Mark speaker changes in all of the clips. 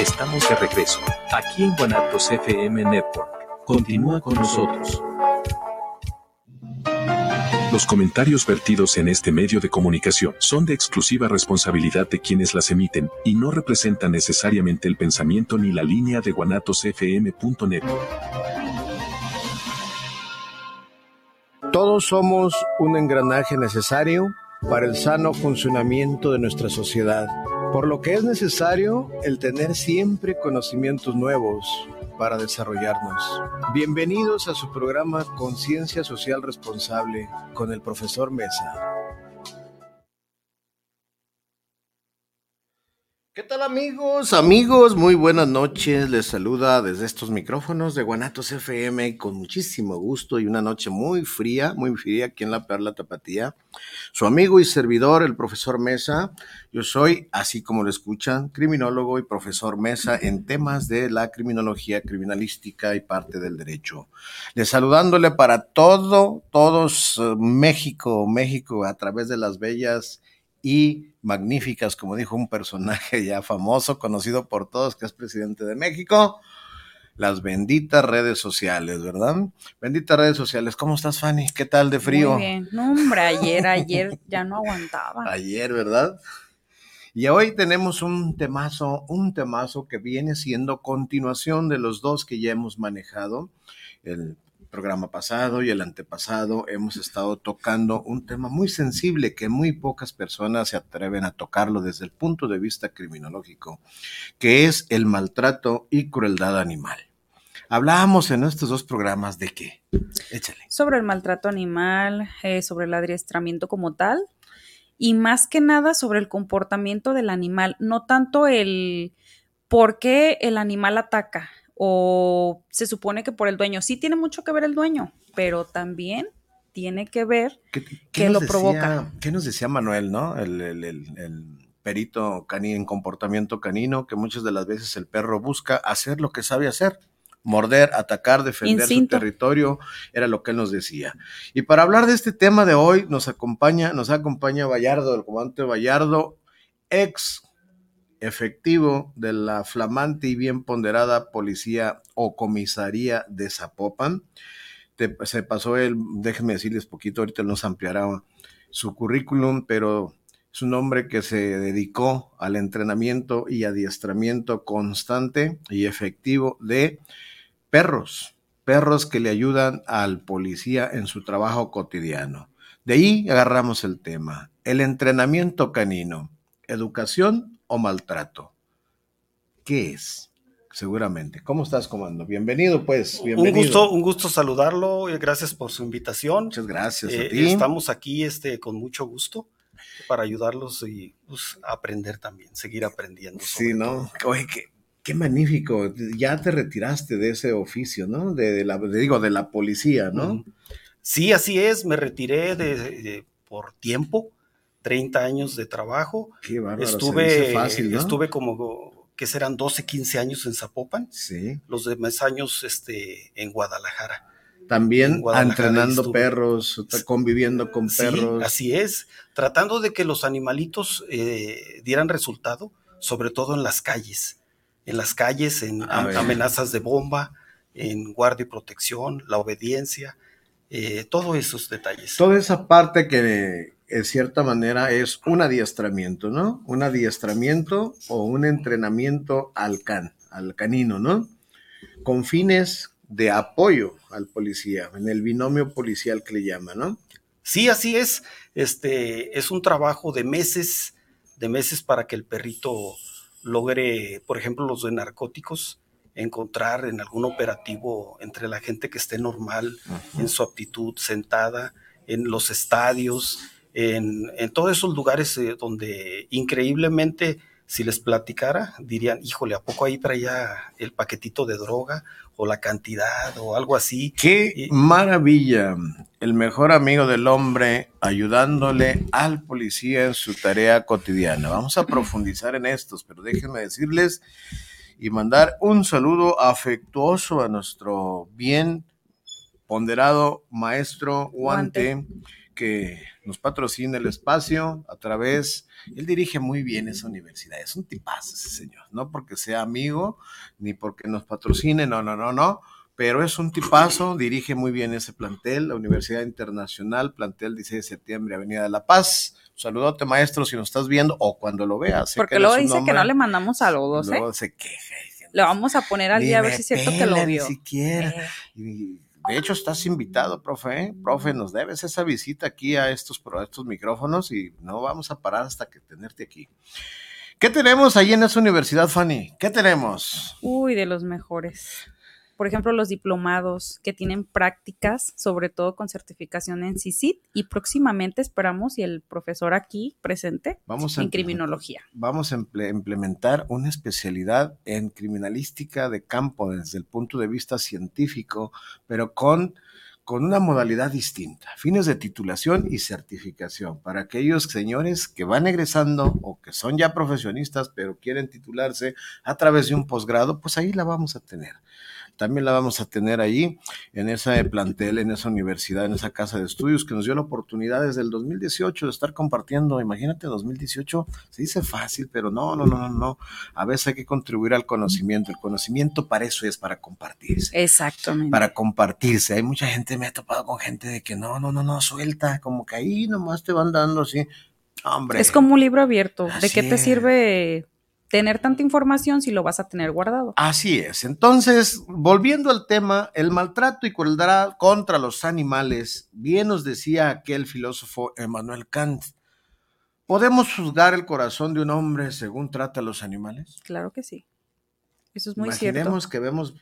Speaker 1: Estamos de regreso, aquí en Guanatos FM Network. Continúa con nosotros. Los comentarios vertidos en este medio de comunicación son de exclusiva responsabilidad de quienes las emiten y no representan necesariamente el pensamiento ni la línea de guanatosfm.net.
Speaker 2: Todos somos un engranaje necesario para el sano funcionamiento de nuestra sociedad, por lo que es necesario el tener siempre conocimientos nuevos para desarrollarnos. Bienvenidos a su programa Conciencia Social Responsable con el profesor Mesa. ¿Qué tal amigos? Amigos, muy buenas noches. Les saluda desde estos micrófonos de Guanatos FM con muchísimo gusto y una noche muy fría, muy fría aquí en la Perla Tapatía. Su amigo y servidor, el profesor Mesa. Yo soy, así como lo escuchan, criminólogo y profesor Mesa en temas de la criminología criminalística y parte del derecho. Les saludándole para todo, todos eh, México, México a través de las bellas y magníficas, como dijo un personaje ya famoso, conocido por todos, que es presidente de México, las benditas redes sociales, ¿verdad? Benditas redes sociales. ¿Cómo estás, Fanny? ¿Qué tal de frío?
Speaker 3: Muy bien. No, hombre, ayer, ayer ya no aguantaba.
Speaker 2: Ayer, ¿verdad? Y hoy tenemos un temazo, un temazo que viene siendo continuación de los dos que ya hemos manejado. El programa pasado y el antepasado hemos estado tocando un tema muy sensible que muy pocas personas se atreven a tocarlo desde el punto de vista criminológico, que es el maltrato y crueldad animal. Hablábamos en estos dos programas de qué?
Speaker 3: Échale. Sobre el maltrato animal, eh, sobre el adiestramiento como tal y más que nada sobre el comportamiento del animal, no tanto el por qué el animal ataca, o se supone que por el dueño. Sí tiene mucho que ver el dueño, pero también tiene que ver ¿Qué, lo provoca.
Speaker 2: ¿Qué nos decía Manuel, no? El, perito canino en comportamiento canino, que muchas de las veces el perro busca hacer lo que sabe hacer. Morder, atacar, defender su territorio, era lo que él nos decía. Y para hablar de este tema de hoy, nos acompaña, nos acompaña Vallardo, el comandante Vallardo, ex efectivo de la flamante y bien ponderada policía o comisaría de Zapopan. se pasó él, déjenme decirles poquito, ahorita nos ampliará su currículum, pero es un hombre que se dedicó al entrenamiento y adiestramiento constante y efectivo de perros, perros que le ayudan al policía en su trabajo cotidiano. De ahí agarramos el tema, el entrenamiento canino, educación o maltrato? ¿Qué es? Seguramente. ¿Cómo estás, comando? Bienvenido, pues. Bienvenido.
Speaker 4: Un gusto, un gusto saludarlo. Gracias por su invitación.
Speaker 2: Muchas gracias a
Speaker 4: eh,
Speaker 2: ti.
Speaker 4: Estamos aquí este, con mucho gusto para ayudarlos y pues, aprender también, seguir aprendiendo.
Speaker 2: Sí, ¿no? Oye, qué, qué, magnífico. Ya te retiraste de ese oficio, ¿no? De, la, digo, de la policía, ¿no?
Speaker 4: Sí, así es. Me retiré de por tiempo 30 años de trabajo.
Speaker 2: Qué bárbaro,
Speaker 4: estuve, fácil, estuve como, que serán 12, 15 años en Zapopan.
Speaker 2: Sí.
Speaker 4: Los demás años este, en Guadalajara.
Speaker 2: También entrenando perros, conviviendo con perros.
Speaker 4: así es, tratando de que los animalitos eh, dieran resultado, sobre todo en las calles. En las calles, en amenazas de bomba, en guardia y protección, la obediencia, eh, todos esos detalles.
Speaker 2: Toda esa parte que, en cierta manera es un adiestramiento, ¿no? Un adiestramiento o un entrenamiento al can, al canino, ¿no? Con fines de apoyo al policía, en el binomio policial que le llama, ¿no?
Speaker 4: Sí, así es. Este es un trabajo de meses, de meses para que el perrito logre, por ejemplo, los de narcóticos, encontrar en algún operativo entre la gente que esté normal en su aptitud sentada, en los estadios, en, todos esos lugares eh, donde increíblemente, si les platicara, dirían, híjole, ¿a poco ahí traía el paquetito de droga o la cantidad o algo así?
Speaker 2: ¡Qué maravilla! El mejor amigo del hombre ayudándole al policía en su tarea cotidiana. Vamos a profundizar en estos, pero déjenme decirles y mandar un saludo afectuoso a nuestro bien ponderado maestro Guante que nos patrocine el espacio a través, él dirige muy bien esa universidad, es un tipazo ese señor, no porque sea amigo, ni porque nos patrocine, no, no, no, no, pero es un tipazo, dirige muy bien ese plantel, la Universidad Internacional, plantel 16 de septiembre, Avenida de la Paz. Saludote, maestro, si nos estás viendo o cuando lo veas.
Speaker 3: Porque luego dice que no le mandamos saludos, ¿eh?
Speaker 2: Luego se queja.
Speaker 3: Le vamos a poner al día a ver si es cierto que lo vio.
Speaker 2: Ni siquiera. Eh. De hecho, estás invitado, profe. ¿eh? Profe, nos debes esa visita aquí a estos, a estos micrófonos y no vamos a parar hasta que tenerte aquí. ¿Qué tenemos ahí en esa universidad, Fanny? ¿Qué tenemos?
Speaker 3: Uy, de los mejores por ejemplo, los diplomados que tienen prácticas, sobre todo con certificación en CICIT, y próximamente esperamos, y el profesor aquí presente,
Speaker 2: vamos
Speaker 3: en criminología.
Speaker 2: Vamos a implementar una especialidad en criminalística de campo desde el punto de vista científico, pero con con una modalidad distinta, fines de titulación y certificación, para aquellos señores que van egresando o que son ya profesionistas pero quieren titularse a través de un posgrado, pues ahí la vamos a tener también la vamos a tener ahí en ese plantel, en esa universidad, en esa casa de estudios que nos dio la oportunidad desde el 2018 de estar compartiendo. Imagínate, 2018 se dice fácil, pero no, no, no, no, no. A veces hay que contribuir al conocimiento. El conocimiento para eso es, para compartirse.
Speaker 3: Exactamente.
Speaker 2: Para compartirse. Hay mucha gente, me ha topado con gente de que no, no, no, no, suelta, como que ahí nomás te van dando así. Hombre.
Speaker 3: Es como un libro abierto. ¿De qué te sirve tener tanta información si lo vas a tener guardado.
Speaker 2: Así es. Entonces, volviendo al tema, el maltrato y crueldad contra los animales, bien nos decía aquel filósofo Emmanuel Kant. ¿Podemos juzgar el corazón de un hombre según trata a los animales?
Speaker 3: Claro que sí. Eso es muy cierto. Imaginemos
Speaker 2: que vemos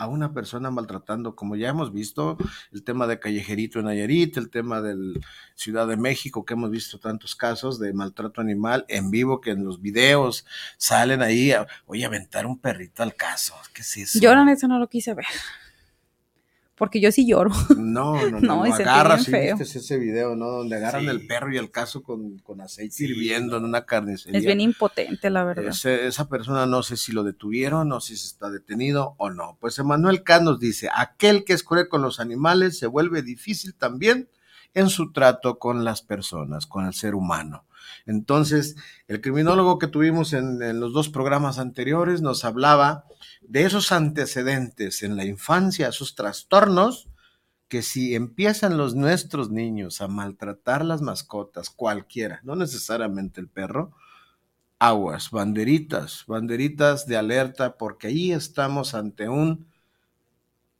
Speaker 2: a una persona maltratando, como ya hemos visto, el tema de Callejerito en Nayarit, el tema del Ciudad de México, que hemos visto tantos casos de maltrato animal en vivo, que en los videos salen ahí, a, oye, aventar un perrito al caso, ¿qué es eso?
Speaker 3: Yo la no lo quise ver porque yo sí lloro.
Speaker 2: No, no, no, no agarras, sí, viste ese video, ¿no? Donde agarran el perro y el caso con, con aceite hirviendo en una carnicería.
Speaker 3: Es bien impotente, la verdad.
Speaker 2: esa persona no sé si lo detuvieron, no sé si está detenido o no. Pues Emanuel K. nos dice, aquel que es cruel con los animales se vuelve difícil también en su trato con las personas, con el ser humano. Entonces, el criminólogo que tuvimos en, en los dos programas anteriores nos hablaba de esos antecedentes en la infancia, esos trastornos, que si empiezan los nuestros niños a maltratar las mascotas, cualquiera, no necesariamente el perro, aguas, banderitas, banderitas de alerta, porque ahí estamos ante un,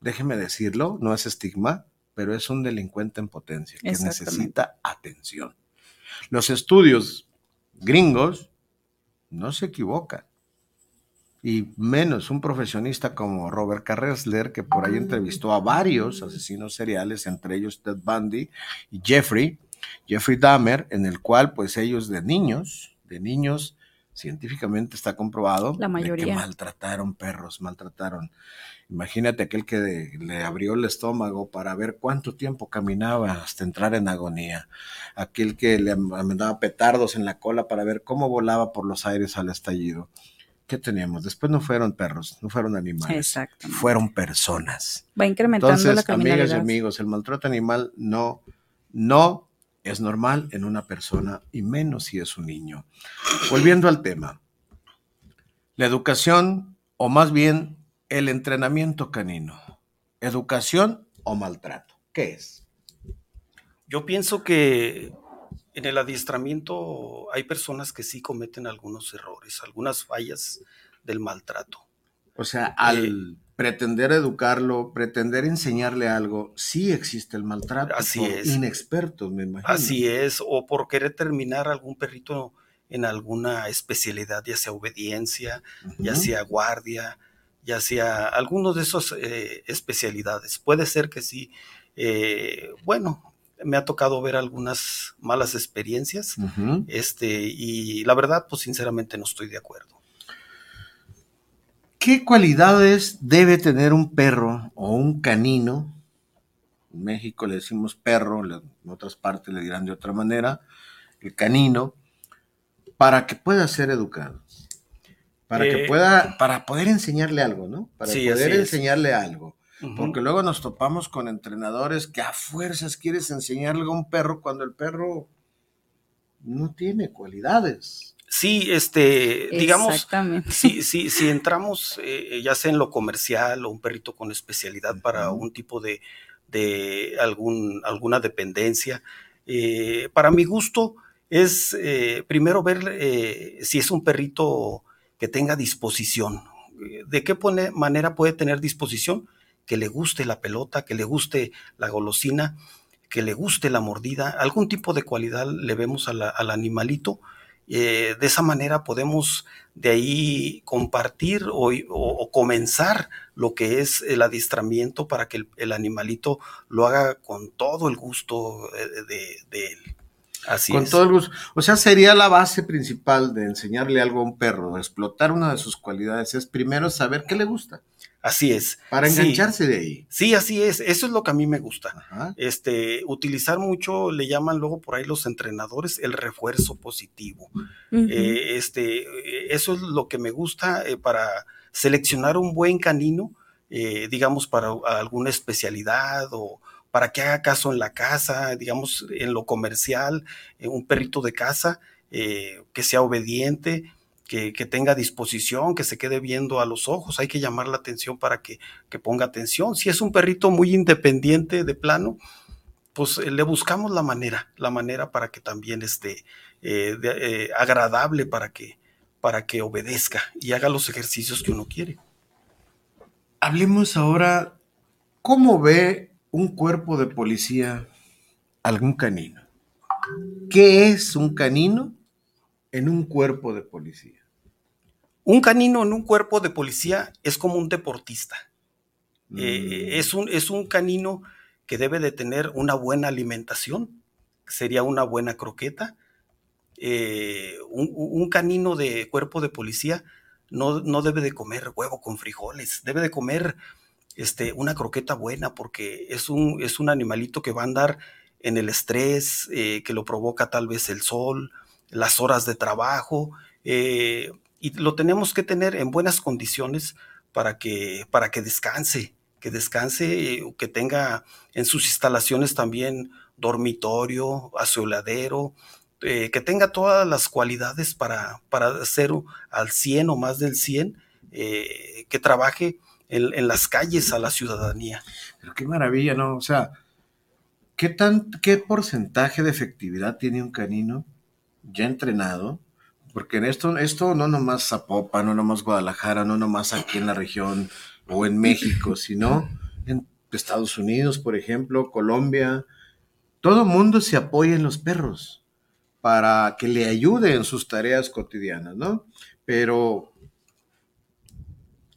Speaker 2: déjeme decirlo, no es estigma, pero es un delincuente en potencia que necesita atención. Los estudios gringos no se equivocan y menos un profesionista como Robert Carresler, que por ahí entrevistó a varios asesinos seriales, entre ellos Ted Bundy y Jeffrey, Jeffrey Dahmer, en el cual pues ellos de niños, de niños, científicamente está comprobado
Speaker 3: La mayoría. que
Speaker 2: maltrataron perros, maltrataron. Imagínate aquel que le abrió el estómago para ver cuánto tiempo caminaba hasta entrar en agonía. Aquel que le mandaba petardos en la cola para ver cómo volaba por los aires al estallido. ¿qué teníamos? Después no fueron perros, no fueron animales. Exacto. Fueron personas.
Speaker 3: Va incrementando
Speaker 2: Entonces,
Speaker 3: la criminalidad.
Speaker 2: Amigas y amigos, el maltrato animal no, no es normal en una persona y menos si es un niño. Volviendo al tema, la educación o más bien el entrenamiento canino, educación o maltrato, ¿qué es?
Speaker 4: Yo pienso que en el adiestramiento hay personas que sí cometen algunos errores, algunas fallas del maltrato.
Speaker 2: O sea, al eh, pretender educarlo, pretender enseñarle algo, sí existe el maltrato.
Speaker 4: Así es.
Speaker 2: Inexpertos, me imagino.
Speaker 4: Así es, o por querer terminar algún perrito en alguna especialidad, ya sea obediencia, ya sea guardia, ya sea alguno de esas eh, especialidades. Puede ser que sí. Eh, bueno, me ha tocado ver algunas malas experiencias, este, y la verdad, pues sinceramente no estoy de acuerdo.
Speaker 2: ¿Qué cualidades debe tener un perro o un canino? En México le decimos perro, en otras partes le dirán de otra manera, el canino, para que pueda ser educado. Para que eh, pueda, para poder enseñarle algo, ¿no? Para poder enseñarle algo. Porque luego nos topamos con entrenadores que a fuerzas quieres enseñarle a un perro cuando el perro no tiene cualidades.
Speaker 4: Sí, este, digamos, si, si, si entramos eh, ya sea en lo comercial o un perrito con especialidad para un tipo de, de algún, alguna dependencia, eh, para mi gusto es eh, primero ver si es un perrito que tenga disposición. ¿De qué manera puede tener disposición? Que le guste la pelota, que le guste la golosina, que le guste la mordida, algún tipo de cualidad le vemos al animalito. Eh, de esa manera podemos de ahí compartir o, comenzar lo que es el adiestramiento para que el, animalito lo haga con todo el gusto de, de él.
Speaker 2: Así con todo el gusto. O sea, sería la base principal de enseñarle algo a un perro, explotar una de sus cualidades, es primero saber qué le gusta.
Speaker 4: Así es.
Speaker 2: Para engancharse de ahí.
Speaker 4: Sí, así es. Eso es lo que a mí me gusta. Este, utilizar mucho, le llaman luego por ahí los entrenadores, el refuerzo positivo. Eh, este, eso es lo que me gusta eh, para seleccionar un buen canino, eh, digamos, para alguna especialidad o, para que haga caso en la casa, digamos, en lo comercial, un perrito de casa, que sea obediente, que, tenga disposición, que se quede viendo a los ojos, hay que llamar la atención para que, ponga atención. Si es un perrito muy independiente de plano, pues eh, le buscamos la manera, la manera para que también esté eh, eh, agradable para que, para que obedezca y haga los ejercicios que uno quiere.
Speaker 2: Hablemos ahora, ¿cómo ve un cuerpo de policía algún canino? ¿Qué es un canino en un cuerpo de policía?
Speaker 4: Un canino en un cuerpo de policía es como un deportista. Eh, mm. es, un, es un canino que debe de tener una buena alimentación, sería una buena croqueta. Eh, un, canino de cuerpo de policía no, no, debe de comer huevo con frijoles, debe de comer este, una croqueta buena porque es un, es un animalito que va a andar en el estrés, eh, que lo provoca tal vez el sol, las horas de trabajo y lo tenemos que tener en buenas condiciones para que, para que descanse, que descanse, eh, que tenga en sus instalaciones también dormitorio, asoladero, eh, que tenga todas las cualidades para, para ser al 100 o más del 100, eh, que trabaje en, las calles a la ciudadanía.
Speaker 2: Pero qué maravilla, ¿no? O sea, ¿qué, tan, ¿qué porcentaje de efectividad tiene un canino ya entrenado porque en esto, esto no nomás Zapopan, no nomás Guadalajara, no nomás aquí en la región o en México, sino en Estados Unidos, por ejemplo, Colombia. Todo mundo se apoya en los perros para que le ayude en sus tareas cotidianas, ¿no? Pero,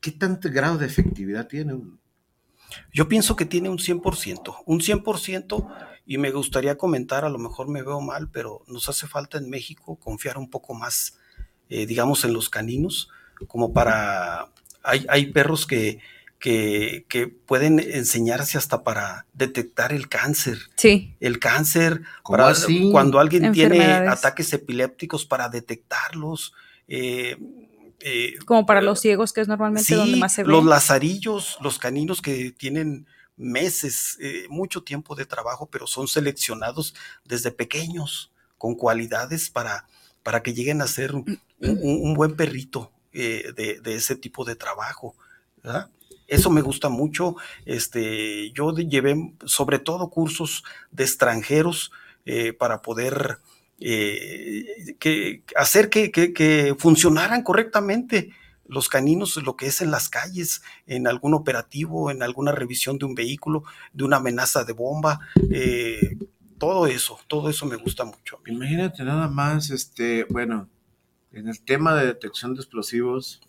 Speaker 2: ¿qué tanto grado de efectividad tiene?
Speaker 4: Yo pienso que tiene un 100%, un 100% y me gustaría comentar, a lo mejor me veo mal, pero nos hace falta en México confiar un poco más, eh, digamos, en los caninos, como para... Hay, hay perros que, que, que, pueden enseñarse hasta para detectar el cáncer.
Speaker 3: Sí.
Speaker 4: El cáncer, para, cuando alguien tiene ataques epilépticos, para detectarlos. Eh,
Speaker 3: eh, como para los ciegos, que es normalmente donde más se ve.
Speaker 4: Los lazarillos, los caninos que tienen meses, eh, mucho tiempo de trabajo, pero son seleccionados desde pequeños con cualidades para, para que lleguen a ser un, mm. buen perrito eh, de, ese tipo de trabajo. Eso me gusta mucho. Este, yo llevé sobre todo cursos de extranjeros eh, para poder que, hacer que, que funcionaran correctamente los caninos, lo que es en las calles, en algún operativo, en alguna revisión de un vehículo, de una amenaza de bomba, eh, todo eso, todo eso me gusta mucho.
Speaker 2: Imagínate nada más, este, bueno, en el tema de detección de explosivos,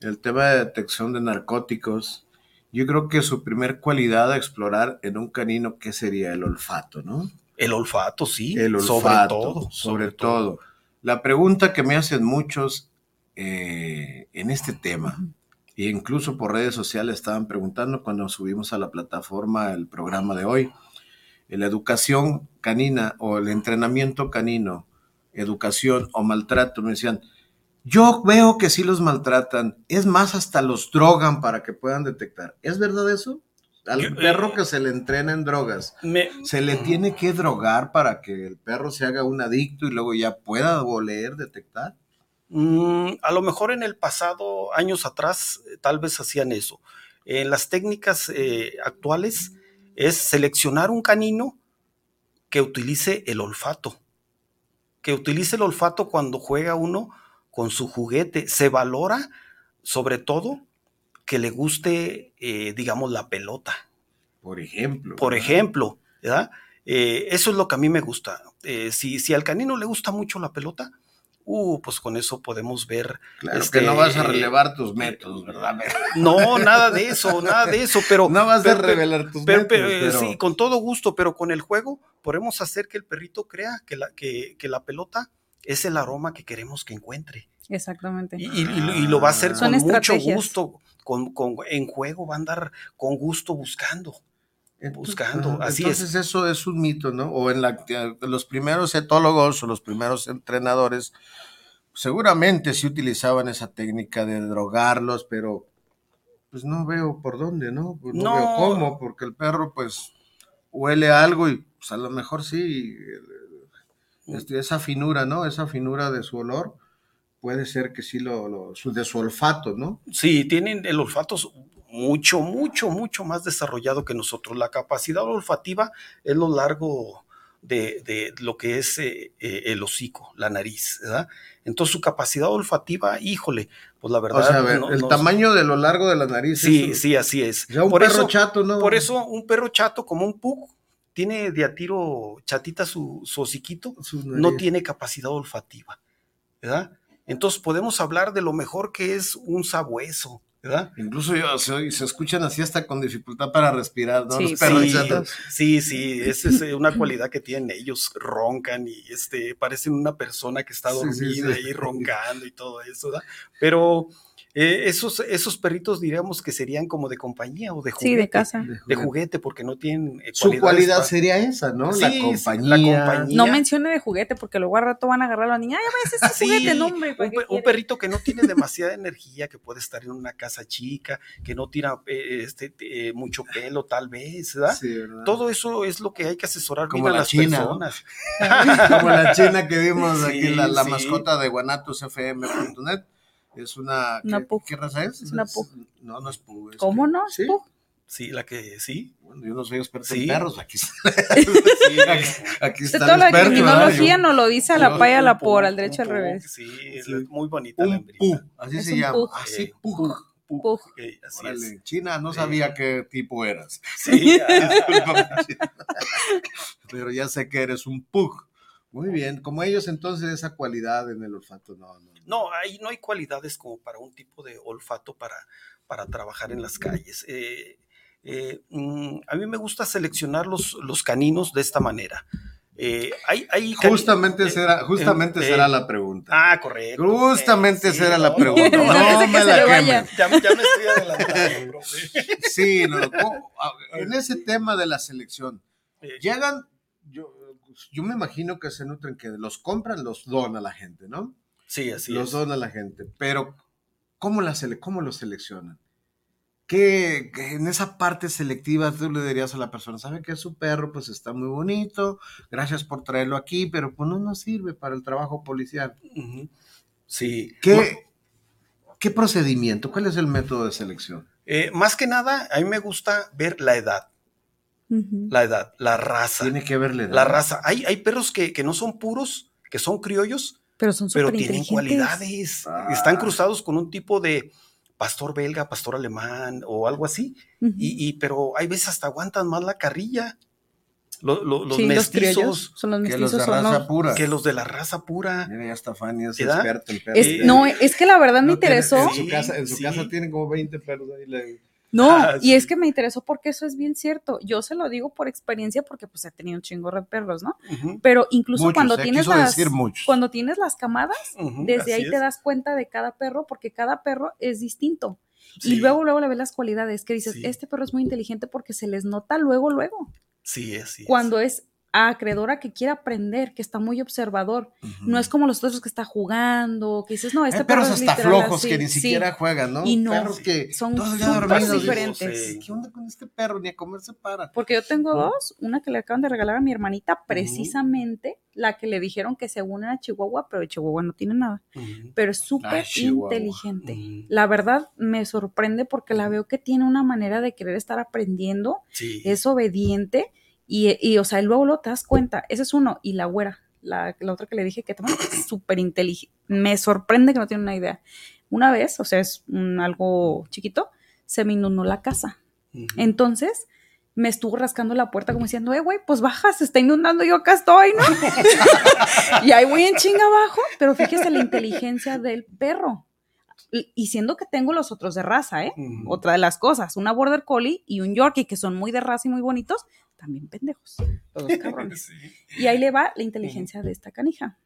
Speaker 2: el tema de detección de narcóticos, yo creo que su primer cualidad a explorar en un canino, ¿qué sería? El olfato, ¿no?
Speaker 4: El olfato, sí.
Speaker 2: El olfato, sobre todo. Sobre, todo. La pregunta que me hacen muchos eh, en este tema. E incluso por redes sociales estaban preguntando cuando subimos a la plataforma el programa de hoy. La educación canina o el entrenamiento canino, educación o maltrato, me decían, yo veo que sí los maltratan, es más, hasta los drogan para que puedan detectar. ¿Es verdad eso? Al perro que se le entrena en drogas,
Speaker 4: Me-
Speaker 2: ¿se le tiene que drogar para que el perro se haga un adicto y luego ya pueda oler, detectar?
Speaker 4: Mm, a lo mejor en el pasado, años atrás, eh, tal vez hacían eso. En las técnicas eh, actuales es seleccionar un canino que utilice el olfato, que utilice el olfato cuando juega uno con su juguete. Se valora, sobre todo, que le guste, eh, digamos, la pelota.
Speaker 2: Por ejemplo.
Speaker 4: Por
Speaker 2: ¿verdad?
Speaker 4: ejemplo, ¿verdad? Eh, eso es lo que a mí me gusta. Eh, si, si al canino le gusta mucho la pelota, uh, pues con eso podemos ver.
Speaker 2: Claro
Speaker 4: este,
Speaker 2: que no vas a relevar tus métodos, ¿verdad?
Speaker 4: No, nada de eso, nada de eso, pero.
Speaker 2: no vas
Speaker 4: pero-
Speaker 2: a revelar tus
Speaker 4: pero,
Speaker 2: métodos.
Speaker 4: pero,
Speaker 2: pero-
Speaker 4: sí, con todo gusto, pero con el juego podemos hacer que el perrito crea que la, que, que la pelota es el aroma que queremos que encuentre.
Speaker 3: Exactamente.
Speaker 4: Y, y- y- y lo va a hacer
Speaker 3: Son
Speaker 4: con mucho gusto, con, con- en juego va a andar con gusto buscando. buscando,
Speaker 2: Ajá,
Speaker 4: así
Speaker 2: Entonces eso es un mito, ¿no? O en la, los primeros etólogos o los primeros entrenadores seguramente sí utilizaban esa técnica de drogarlos, pero pues no veo por dónde, ¿no? Pues no,
Speaker 4: No.
Speaker 2: veo cómo, porque el perro pues huele algo y pues a lo mejor sí, eh, este, esa finura, ¿no? Esa finura de su olor puede ser que sí lo, lo- su, de su olfato, ¿no?
Speaker 4: Sí, tienen el olfato mucho, mucho, mucho más desarrollado que nosotros. La capacidad olfativa es lo largo de, de lo que es eh, eh, el hocico, la nariz, ¿verdad? Entonces su capacidad olfativa, híjole, pues la verdad.
Speaker 2: O sea, a ver,
Speaker 4: no-
Speaker 2: el
Speaker 4: no-
Speaker 2: tamaño de lo largo de la nariz.
Speaker 4: Sí,
Speaker 2: eso-
Speaker 4: sí, así es.
Speaker 2: Ya un
Speaker 4: por
Speaker 2: perro
Speaker 4: eso,
Speaker 2: chato, ¿no?
Speaker 4: por eso un perro chato como un pug tiene de a tiro chatita su, su hociquito, no tiene capacidad olfativa, ¿verdad? Entonces podemos hablar de lo mejor que es un sabueso, ¿verdad?
Speaker 2: Incluso yo, se, se escuchan así hasta con dificultad para respirar, ¿no?
Speaker 3: Sí,
Speaker 2: Los perros
Speaker 4: sí,
Speaker 2: chatos.
Speaker 4: sí, sí, esa es eh, una cualidad que tienen ellos, roncan y este, parecen una persona que está dormida
Speaker 2: sí, sí.
Speaker 4: ahí roncando y todo eso, ¿verdad? Pero eh, esos, esos perritos diríamos que serían como de compañía o de juguete.
Speaker 3: Sí, de casa.
Speaker 4: De juguete, porque no tienen eh,
Speaker 2: Su cualidad sería esa, ¿no?
Speaker 4: Sí,
Speaker 2: la, compañía.
Speaker 4: la compañía.
Speaker 3: No mencione de juguete porque luego al rato van a agarrar a la niña. Ay, ves ese
Speaker 4: Sí,
Speaker 3: juguete, no, hombre. ¿para
Speaker 4: un, perrito que no tiene demasiada energía, que puede estar en una casa chica, que no tira eh, este, eh, mucho pelo, tal vez, ¿verdad?
Speaker 2: Sí, ¿verdad?
Speaker 4: Todo eso es lo que hay que asesorar
Speaker 2: Como
Speaker 4: bien a
Speaker 2: la
Speaker 4: las
Speaker 2: China, ¿no?
Speaker 4: personas.
Speaker 2: Como la china que vimos
Speaker 4: Sí,
Speaker 2: aquí, la, la
Speaker 4: sí.
Speaker 2: mascota de guanatosfm.net. Es una.
Speaker 3: Una
Speaker 2: ¿qué,
Speaker 3: pug.
Speaker 2: ¿Qué raza es?
Speaker 3: Es una pug.
Speaker 2: No, no es pug. es
Speaker 3: ¿Cómo
Speaker 2: que-
Speaker 3: no?
Speaker 2: Sí.
Speaker 3: Pug.
Speaker 4: Sí, la que sí.
Speaker 2: Bueno, yo no soy experto
Speaker 4: Sí.
Speaker 2: en perros. Aquí,
Speaker 4: sí.
Speaker 2: aquí, está
Speaker 3: toda la criminología nos lo dice a
Speaker 2: yo-
Speaker 3: la paya, a la por, al derecho, al revés.
Speaker 4: Sí, es
Speaker 2: Sí.
Speaker 4: muy bonita la
Speaker 2: Un
Speaker 4: hembrita.
Speaker 2: pug, así
Speaker 3: Es
Speaker 2: se llama.
Speaker 3: pug.
Speaker 2: Así,
Speaker 4: Eh,
Speaker 2: pug.
Speaker 4: Pug,
Speaker 3: Pug.
Speaker 4: así
Speaker 2: Órale,
Speaker 4: es.
Speaker 2: China, no sabía qué tipo eras.
Speaker 4: Sí, ah,
Speaker 2: Pero ya sé que eres un pug. Muy bien. Como ellos, entonces, esa cualidad en el olfato, no, no.
Speaker 4: No, hay, no hay cualidades como para un tipo de olfato para, para trabajar en las calles. Eh, eh, mm, a mí me gusta seleccionar los, los caninos de esta manera. Eh, hay, hay cani-
Speaker 2: Justamente,
Speaker 4: eh,
Speaker 2: será, justamente
Speaker 4: eh,
Speaker 2: será la pregunta.
Speaker 4: Ah, correcto.
Speaker 2: Justamente
Speaker 4: sí,
Speaker 2: la pregunta.
Speaker 4: no,
Speaker 2: me la quemen.
Speaker 4: Ya, ya me estoy adelantando, profe.
Speaker 2: Sí. A- en ese tema de la selección, llegan, yo, yo me imagino que se nutren que los compran, los dona la gente, ¿no?
Speaker 4: Sí, así
Speaker 2: los
Speaker 4: es.
Speaker 2: dona la gente, pero ¿cómo, la sele cómo los seleccionan? ¿Qué, qué en esa parte selectiva tú le dirías a la persona, sabe que su perro pues está muy bonito, gracias por traerlo aquí, pero pues no nos sirve para el trabajo policial?
Speaker 4: Sí.
Speaker 2: ¿Qué,
Speaker 4: Bueno,
Speaker 2: ¿Qué procedimiento? ¿Cuál es el método de selección?
Speaker 4: eh, más que nada, a mí me gusta ver la edad, la edad, la raza.
Speaker 2: Tiene que verle.
Speaker 4: La raza. Hay, hay perros que, que no son puros, que son criollos,
Speaker 3: Pero son
Speaker 4: pero tienen cualidades.
Speaker 2: Ah.
Speaker 4: Están cruzados con un tipo de pastor belga, pastor alemán o algo así.
Speaker 3: Ujú.
Speaker 4: Y, y- pero hay veces hasta aguantan más la carrilla. Lo- lo- los
Speaker 3: Sí, los
Speaker 4: mestizos
Speaker 3: son los
Speaker 2: Que
Speaker 3: mestizos.
Speaker 2: los de
Speaker 3: son
Speaker 2: raza
Speaker 3: los-
Speaker 2: pura.
Speaker 4: que los de la raza pura.
Speaker 2: Mira, ya está Fanny, es en perros.
Speaker 3: Es- no, es que la verdad me
Speaker 2: No tiene-
Speaker 3: interesó.
Speaker 2: en su casa, en su
Speaker 4: sí.
Speaker 2: casa tienen como 20 perros ahí. le-
Speaker 3: No,
Speaker 4: Ah,
Speaker 3: y es que me interesó porque eso es bien cierto. Yo se lo digo por experiencia porque pues he tenido un chingo de perros, ¿no? Pero incluso
Speaker 2: Muchos,
Speaker 3: cuando
Speaker 2: eh,
Speaker 3: tienes las cuando tienes las camadas, desde ahí te das cuenta de cada perro porque cada perro es distinto.
Speaker 4: Sí,
Speaker 3: Y luego luego le ves las cualidades que dices,
Speaker 4: Sí.
Speaker 3: este perro es muy inteligente porque se les nota luego luego.
Speaker 4: Sí, es.
Speaker 3: Cuando es acreedora que quiere aprender, que está muy observador. No es como los otros que está jugando, que dices, no, este
Speaker 2: Hay perros hasta flojos que ni siquiera juegan, ¿no?
Speaker 3: Y no,
Speaker 2: perros que
Speaker 3: son súper diferentes.
Speaker 2: digo, ¿Qué onda con este perro? Ni a comer se para.
Speaker 3: Porque yo tengo dos, una que le acaban de regalar a mi hermanita, precisamente la que le dijeron que según era Chihuahua, pero Chihuahua no tiene nada. Pero es súper inteligente. La verdad me sorprende porque la veo que tiene una manera de querer estar aprendiendo,
Speaker 4: Sí.
Speaker 3: es obediente y, y, o sea, luego lo te das cuenta. Ese es uno. Y la güera, la, la otra que le dije que es súper inteligente. Me sorprende que no tiene una idea. Una vez, o sea, es un- algo chiquito, se me inundó la casa. Entonces me estuvo rascando la puerta como diciendo, eh, güey, pues baja, se está inundando, yo acá estoy, ¿no? y ahí voy en chinga abajo, pero fíjese la inteligencia del perro. Y y siendo que tengo los otros de raza, ¿eh?
Speaker 4: Ujú.
Speaker 3: Otra de las cosas, una Border Collie y un Yorkie, que son muy de raza y muy bonitos, también pendejos, los dos cabrones.
Speaker 4: Sí.
Speaker 3: Y ahí le va la inteligencia de esta canija.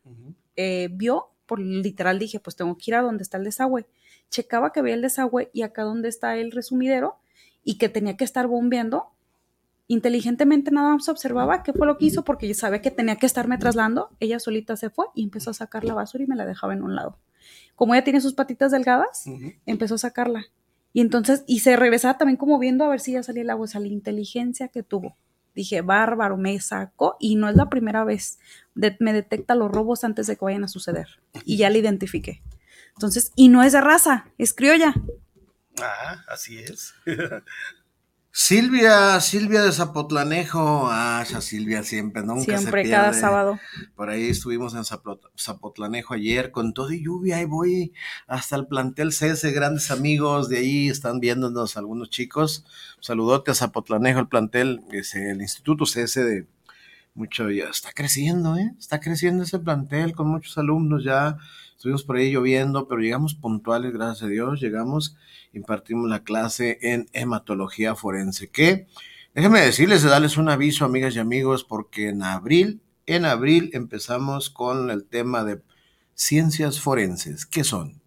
Speaker 3: Eh, vio, por literal dije, pues tengo que ir a donde está el desagüe. Checaba que veía el desagüe y acá donde está el resumidero y que tenía que estar bombeando. Inteligentemente nada más observaba qué fue lo que hizo porque ya sabía que tenía que estarme trasladando. Ella solita se fue y empezó a sacar la basura y me la dejaba en un lado. Como ella tiene sus patitas delgadas, empezó a sacarla. Y entonces, y se regresaba también como viendo a ver si ya salía el agua, o sea, la inteligencia que tuvo. Dije, bárbaro, me sacó y no es la primera vez. De- me detecta los robos antes de que vayan a suceder. Y ya la identifiqué. Entonces, y no es de raza, es criolla.
Speaker 4: Ah, así es.
Speaker 2: Silvia, Silvia de Zapotlanejo. Ah, esa Silvia siempre, nunca
Speaker 3: Siempre,
Speaker 2: se
Speaker 3: cada
Speaker 2: pierde.
Speaker 3: sábado.
Speaker 2: Por ahí estuvimos en Zapot- Zapotlanejo ayer con todo y lluvia. Ahí voy hasta el plantel CS, grandes amigos de ahí están viéndonos algunos chicos. Saludote a Zapotlanejo, el plantel, es el Instituto CS de mucho, ya está creciendo, ¿eh? Está creciendo ese plantel con muchos alumnos ya. Estuvimos por ahí lloviendo, pero llegamos puntuales, gracias a Dios. Llegamos, impartimos la clase en hematología forense. Que déjenme decirles, darles un aviso, amigas y amigos, porque en abril, en abril empezamos con el tema de ciencias forenses. ¿Qué son?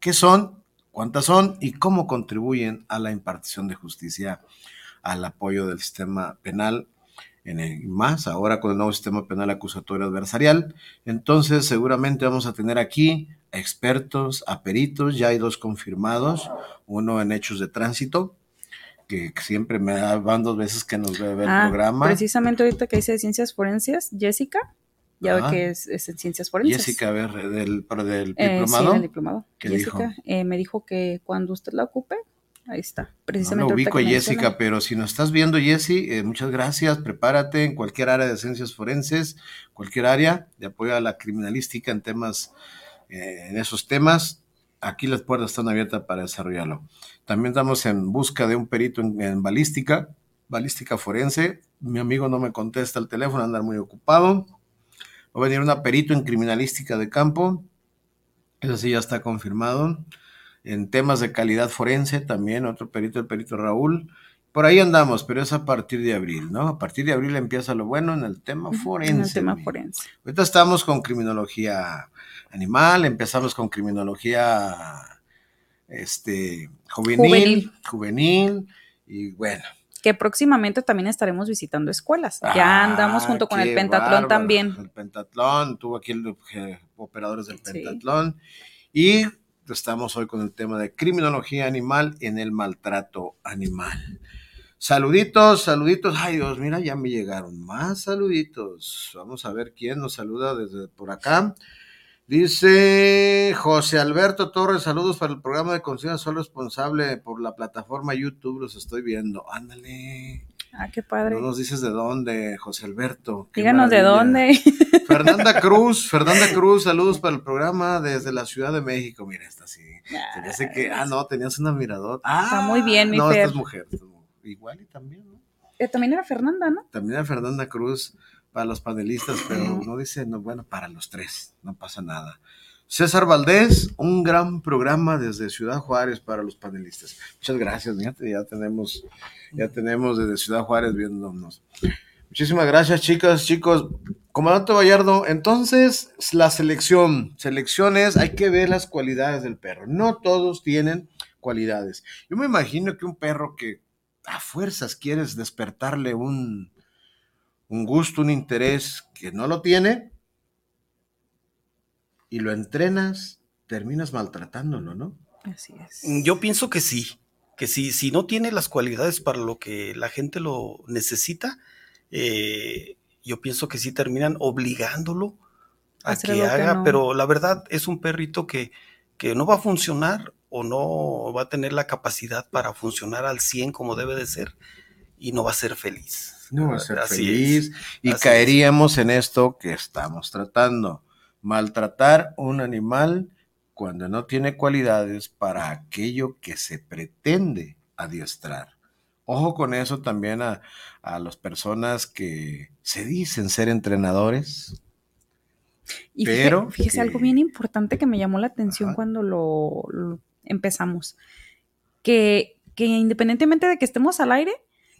Speaker 2: ¿Qué son? ¿Cuántas son? ¿Y cómo contribuyen a la impartición de justicia, al apoyo del sistema penal? En el, más ahora con el nuevo sistema penal acusatorio adversarial. Entonces, seguramente vamos a tener aquí a expertos, a peritos, ya hay dos confirmados, uno en hechos de tránsito, que siempre me van dos veces que nos ve, el
Speaker 3: Ah,
Speaker 2: programa.
Speaker 3: Precisamente ahorita que dice de ciencias forenses, Jessica, ya ve que es, es en ciencias forenses.
Speaker 2: Jessica, a ver, del, del
Speaker 3: Eh,
Speaker 2: diplomado.
Speaker 3: sí, del diplomado.
Speaker 2: ¿Qué
Speaker 3: Jessica eh, me dijo que cuando usted la ocupe, ahí está.
Speaker 2: No
Speaker 3: Precisamente
Speaker 2: lo
Speaker 3: ahorita
Speaker 2: ubico Jessica, pero si nos estás viendo, Jessy, eh, muchas gracias. Prepárate en cualquier área de ciencias forenses, cualquier área de apoyo a la criminalística en temas, eh, en esos temas. Aquí las puertas están abiertas para desarrollarlo. También estamos en busca de un perito en, en balística, balística forense. Mi amigo no me contesta el teléfono, anda muy ocupado. Va a venir una perito en criminalística de campo. Eso sí ya está confirmado en temas de calidad forense también, otro perito, el perito Raúl. Por ahí andamos, pero es a partir de abril, ¿no? A partir de abril empieza lo bueno en el tema forense.
Speaker 3: En el tema
Speaker 2: amigo.
Speaker 3: forense.
Speaker 2: Ahorita estamos con criminología animal, empezamos con criminología este, juvenil,
Speaker 3: Juvenil.
Speaker 2: juvenil, y bueno.
Speaker 3: Que próximamente también estaremos visitando escuelas. Ya
Speaker 2: Ah,
Speaker 3: andamos junto con el pentatlón
Speaker 2: bárbaro.
Speaker 3: también.
Speaker 2: El pentatlón, tuvo aquí el eh, operadores del
Speaker 3: Sí.
Speaker 2: pentatlón. Y estamos hoy con el tema de criminología animal en el maltrato animal. Saluditos, saluditos. Ay Dios, mira, ya me llegaron más saluditos. Vamos a ver quién nos saluda desde por acá. Dice José Alberto Torres, saludos para el programa de conciencia Soy responsable por la plataforma YouTube, los estoy viendo. Ándale.
Speaker 3: Ah, qué padre.
Speaker 2: No nos dices de dónde, José Alberto.
Speaker 3: Díganos de dónde.
Speaker 2: Fernanda Cruz, Fernanda Cruz, saludos para el programa desde la Ciudad de México. Mira, esta sí. Se me hace que, ah, no, tenías una mirador. Ah,
Speaker 3: Está muy bien, mi
Speaker 2: No, esta es mujer. Igual y también, ¿no?
Speaker 3: Eh, también era Fernanda, ¿no?
Speaker 2: También a Fernanda Cruz para los panelistas, pero no dice, no, bueno, para los tres, no pasa nada. César Valdés, un gran programa desde Ciudad Juárez para los panelistas. Muchas gracias, fíjate, ya tenemos, ya tenemos desde Ciudad Juárez viéndonos. Muchísimas gracias, chicas, chicos. Comandante Vallardo, entonces la selección, selecciones, hay que ver las cualidades del perro. No todos tienen cualidades. Yo me imagino que un perro que a fuerzas quieres despertarle un, un gusto, un interés que no lo tiene y lo entrenas, terminas maltratándolo, ¿no?
Speaker 3: Así es.
Speaker 4: Yo pienso que sí, que si, si no tiene las cualidades para lo que la gente lo necesita, eh, yo pienso que sí terminan obligándolo a que haga, pero la verdad es un perrito que, que no va a funcionar o no va a tener la capacidad para funcionar al 100 como debe de ser y no va a ser feliz.
Speaker 2: No va a ser feliz y caeríamos en esto que estamos tratando, maltratar un animal cuando no tiene cualidades para aquello que se pretende adiestrar. Ojo con eso también a, las personas que se dicen ser entrenadores.
Speaker 3: Y pero fíjese, algo bien importante que me llamó la atención cuando lo, empezamos, que, que independientemente de que estemos al aire,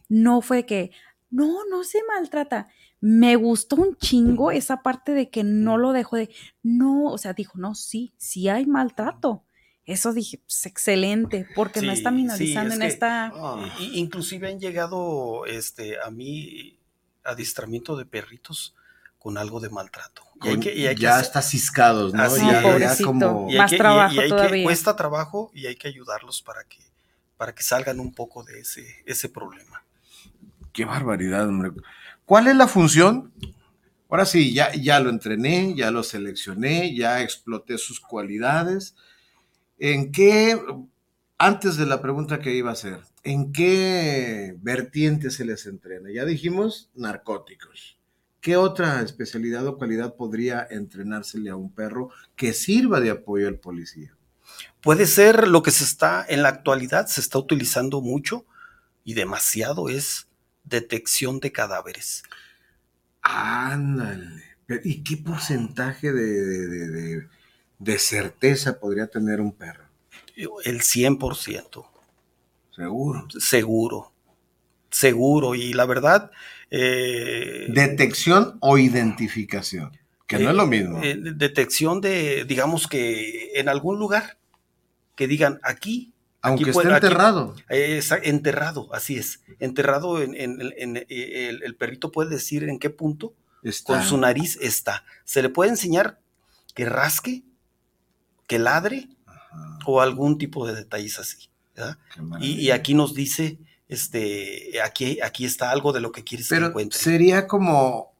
Speaker 3: no fue que, no, no se maltrata. Me gustó un chingo esa parte de que no lo dejó de, no, o sea, dijo, no, sí, sí hay maltrato. Eso dije, pues excelente, porque no está minorizando en esta.
Speaker 4: Ah. inclusive han llegado este, a mí adiestramiento de perritos con algo de maltrato.
Speaker 2: Y ya está ciscados, ¿no?
Speaker 3: ya, como... Más trabajo todavía.
Speaker 4: cuesta trabajo y hay que ayudarlos para que, para que salgan un poco de ese, ese problema.
Speaker 2: Qué barbaridad, hombre. ¿Cuál es la función? Ahora sí, ya, ya lo entrené, ya lo seleccioné, ya exploté sus cualidades ¿En qué, antes de la pregunta que iba a hacer, ¿en qué vertiente se les entrena? Ya dijimos narcóticos. ¿Qué otra especialidad o cualidad podría entrenársele a un perro que sirva de apoyo al policía?
Speaker 4: Puede ser lo que se está, en la actualidad se está utilizando mucho y demasiado, es detección de cadáveres.
Speaker 2: Ándale. ¿Y qué porcentaje de de certeza podría tener un perro?
Speaker 4: El 100%.
Speaker 2: Seguro.
Speaker 4: Seguro. Seguro. Y la verdad... Eh,
Speaker 2: detección o identificación, que no es lo eh, mismo.
Speaker 4: Eh, detección de, digamos que en algún lugar, que digan aquí
Speaker 2: aunque esté enterrado.
Speaker 4: enterrado, así es. Enterrado en, el, perrito puede decir en qué punto con su nariz está. Se le puede enseñar que rasque que ladre o algún tipo de detalles así. Y, aquí nos dice, este, aquí, aquí está algo de lo que quieres
Speaker 2: Pero
Speaker 4: que
Speaker 2: Sería como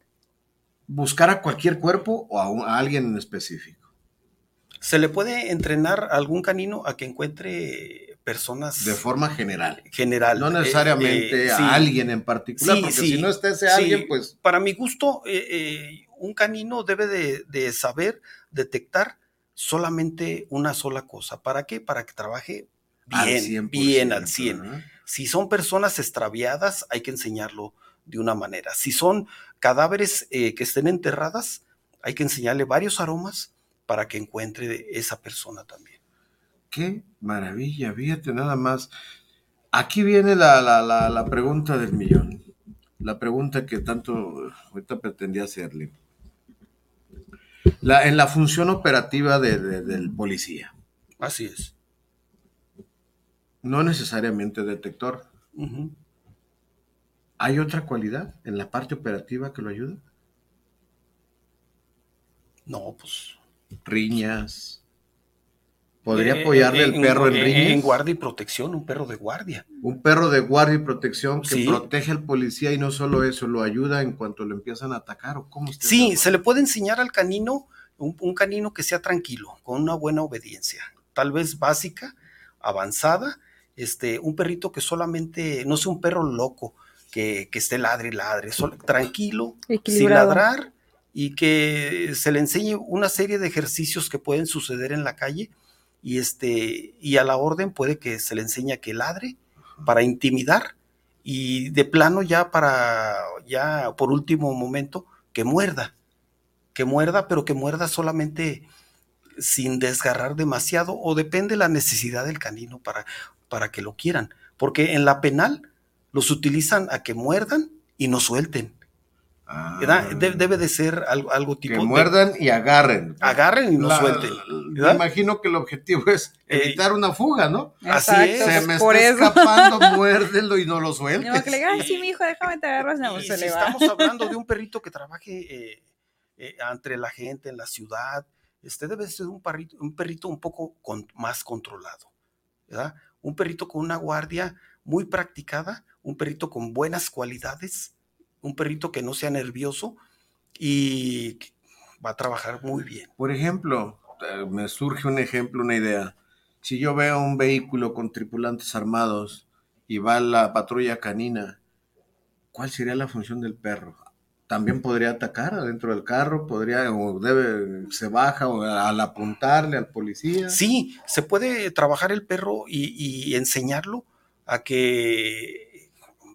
Speaker 2: buscar a cualquier cuerpo o a, alguien en específico.
Speaker 4: Se le puede entrenar a algún canino a que encuentre personas.
Speaker 2: De forma general.
Speaker 4: General.
Speaker 2: No necesariamente eh, a alguien en particular, porque si no está ese alguien, pues.
Speaker 4: Para mi gusto, eh, eh, un canino debe de, de saber detectar solamente una sola cosa. ¿Para qué? Para que trabaje bien, bien al 100. Si son personas extraviadas, hay que enseñarlo de una manera. Si son cadáveres eh, que estén enterradas, hay que enseñarle varios aromas para que encuentre esa persona también.
Speaker 2: Qué maravilla, fíjate nada más. Aquí viene la, la pregunta del millón, la pregunta que tanto ahorita pretendía hacerle en la función operativa del policía.
Speaker 4: Así es.
Speaker 2: No necesariamente detector. ¿Hay otra cualidad en la parte operativa que lo ayuda?
Speaker 4: No, pues.
Speaker 2: Riñas. ¿Podría eh, apoyarle el perro en,
Speaker 4: guardia y protección, un perro de guardia.
Speaker 2: Un perro de guardia y protección que protege al policía y no solo eso, lo ayuda en cuanto lo empiezan a atacar. ¿o cómo
Speaker 4: sí, se le puede enseñar al canino, un, canino que sea tranquilo, con una buena obediencia, tal vez básica, avanzada, este, un perrito que solamente, no sea un perro loco, que, que esté ladre y ladre, tranquilo, sin ladrar y que se le enseñe una serie de ejercicios que pueden suceder en la calle y este y a la orden puede que se le enseñe a que ladre para intimidar y de plano ya para ya por último momento que muerda que muerda pero que muerda solamente sin desgarrar demasiado o depende la necesidad del canino para para que lo quieran porque en la penal los utilizan a que muerdan y no suelten Ah, debe de ser algo, algo tipo.
Speaker 2: Que muerdan y agarren.
Speaker 4: Agarren y no suelten.
Speaker 2: Me imagino que el objetivo es eh, evitar una fuga, ¿no?
Speaker 3: Así es.
Speaker 2: Se me está escapando, muérdelo y no lo sueltes.
Speaker 3: No, que le ay, sí, mi hijo, déjame te agarras. No,
Speaker 4: se le Estamos hablando de un perrito que trabaje eh, eh, entre la gente en la ciudad. Este debe ser un, perrito, un perrito un poco más controlado, ¿verdad? Un perrito con una guardia muy practicada, un perrito con buenas cualidades un perrito que no sea nervioso y va a trabajar muy bien.
Speaker 2: Por ejemplo, eh, me surge un ejemplo, una idea. Si yo veo un vehículo con tripulantes armados y va la patrulla canina, ¿cuál sería la función del perro? También podría atacar adentro del carro, podría o debe se baja al apuntarle al policía.
Speaker 4: Sí, se puede trabajar el perro y, y enseñarlo a que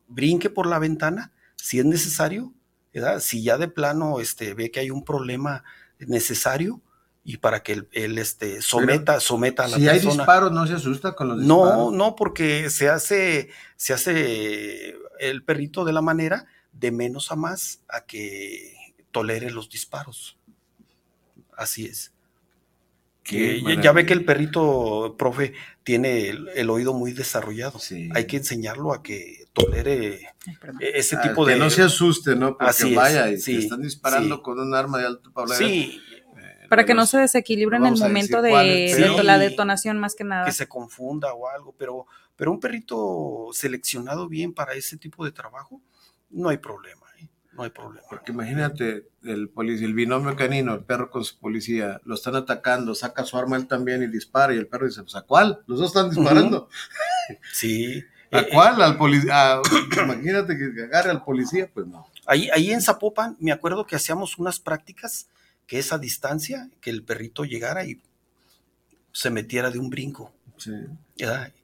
Speaker 4: brinque por la ventana si es necesario, ¿verdad? si ya de plano este, ve que hay un problema necesario y para que él, este, someta, someta a la
Speaker 2: persona.
Speaker 4: Si
Speaker 2: hay disparos, ¿no se asusta con los disparos?
Speaker 4: No, no, porque se hace, se hace el perrito de la manera de menos a más a que tolere los disparos. Así es. Que ya ve que el perrito, profe, tiene el, oído muy desarrollado. Hay que enseñarlo a que tolere e, ese tipo de.
Speaker 2: Que no se asuste, ¿no? Porque vaya, y están disparando con un arma de alto poder.
Speaker 3: Sí. Eh, Para que no se desequilibre en el momento de, la detonación, más que nada.
Speaker 4: Que se confunda o algo, pero, pero un perrito seleccionado bien para ese tipo de trabajo, no hay problema no hay problema.
Speaker 2: Porque imagínate, el, policía, el binomio canino, el perro con su policía, lo están atacando, saca su arma él también y dispara, y el perro dice, pues ¿a cuál? Los dos están disparando.
Speaker 4: Sí.
Speaker 2: ¿A eh, cuál? Al policía. imagínate que agarre al policía, pues no.
Speaker 4: Ahí, ahí en Zapopan, me acuerdo que hacíamos unas prácticas que esa distancia, que el perrito llegara y se metiera de un brinco. Sí.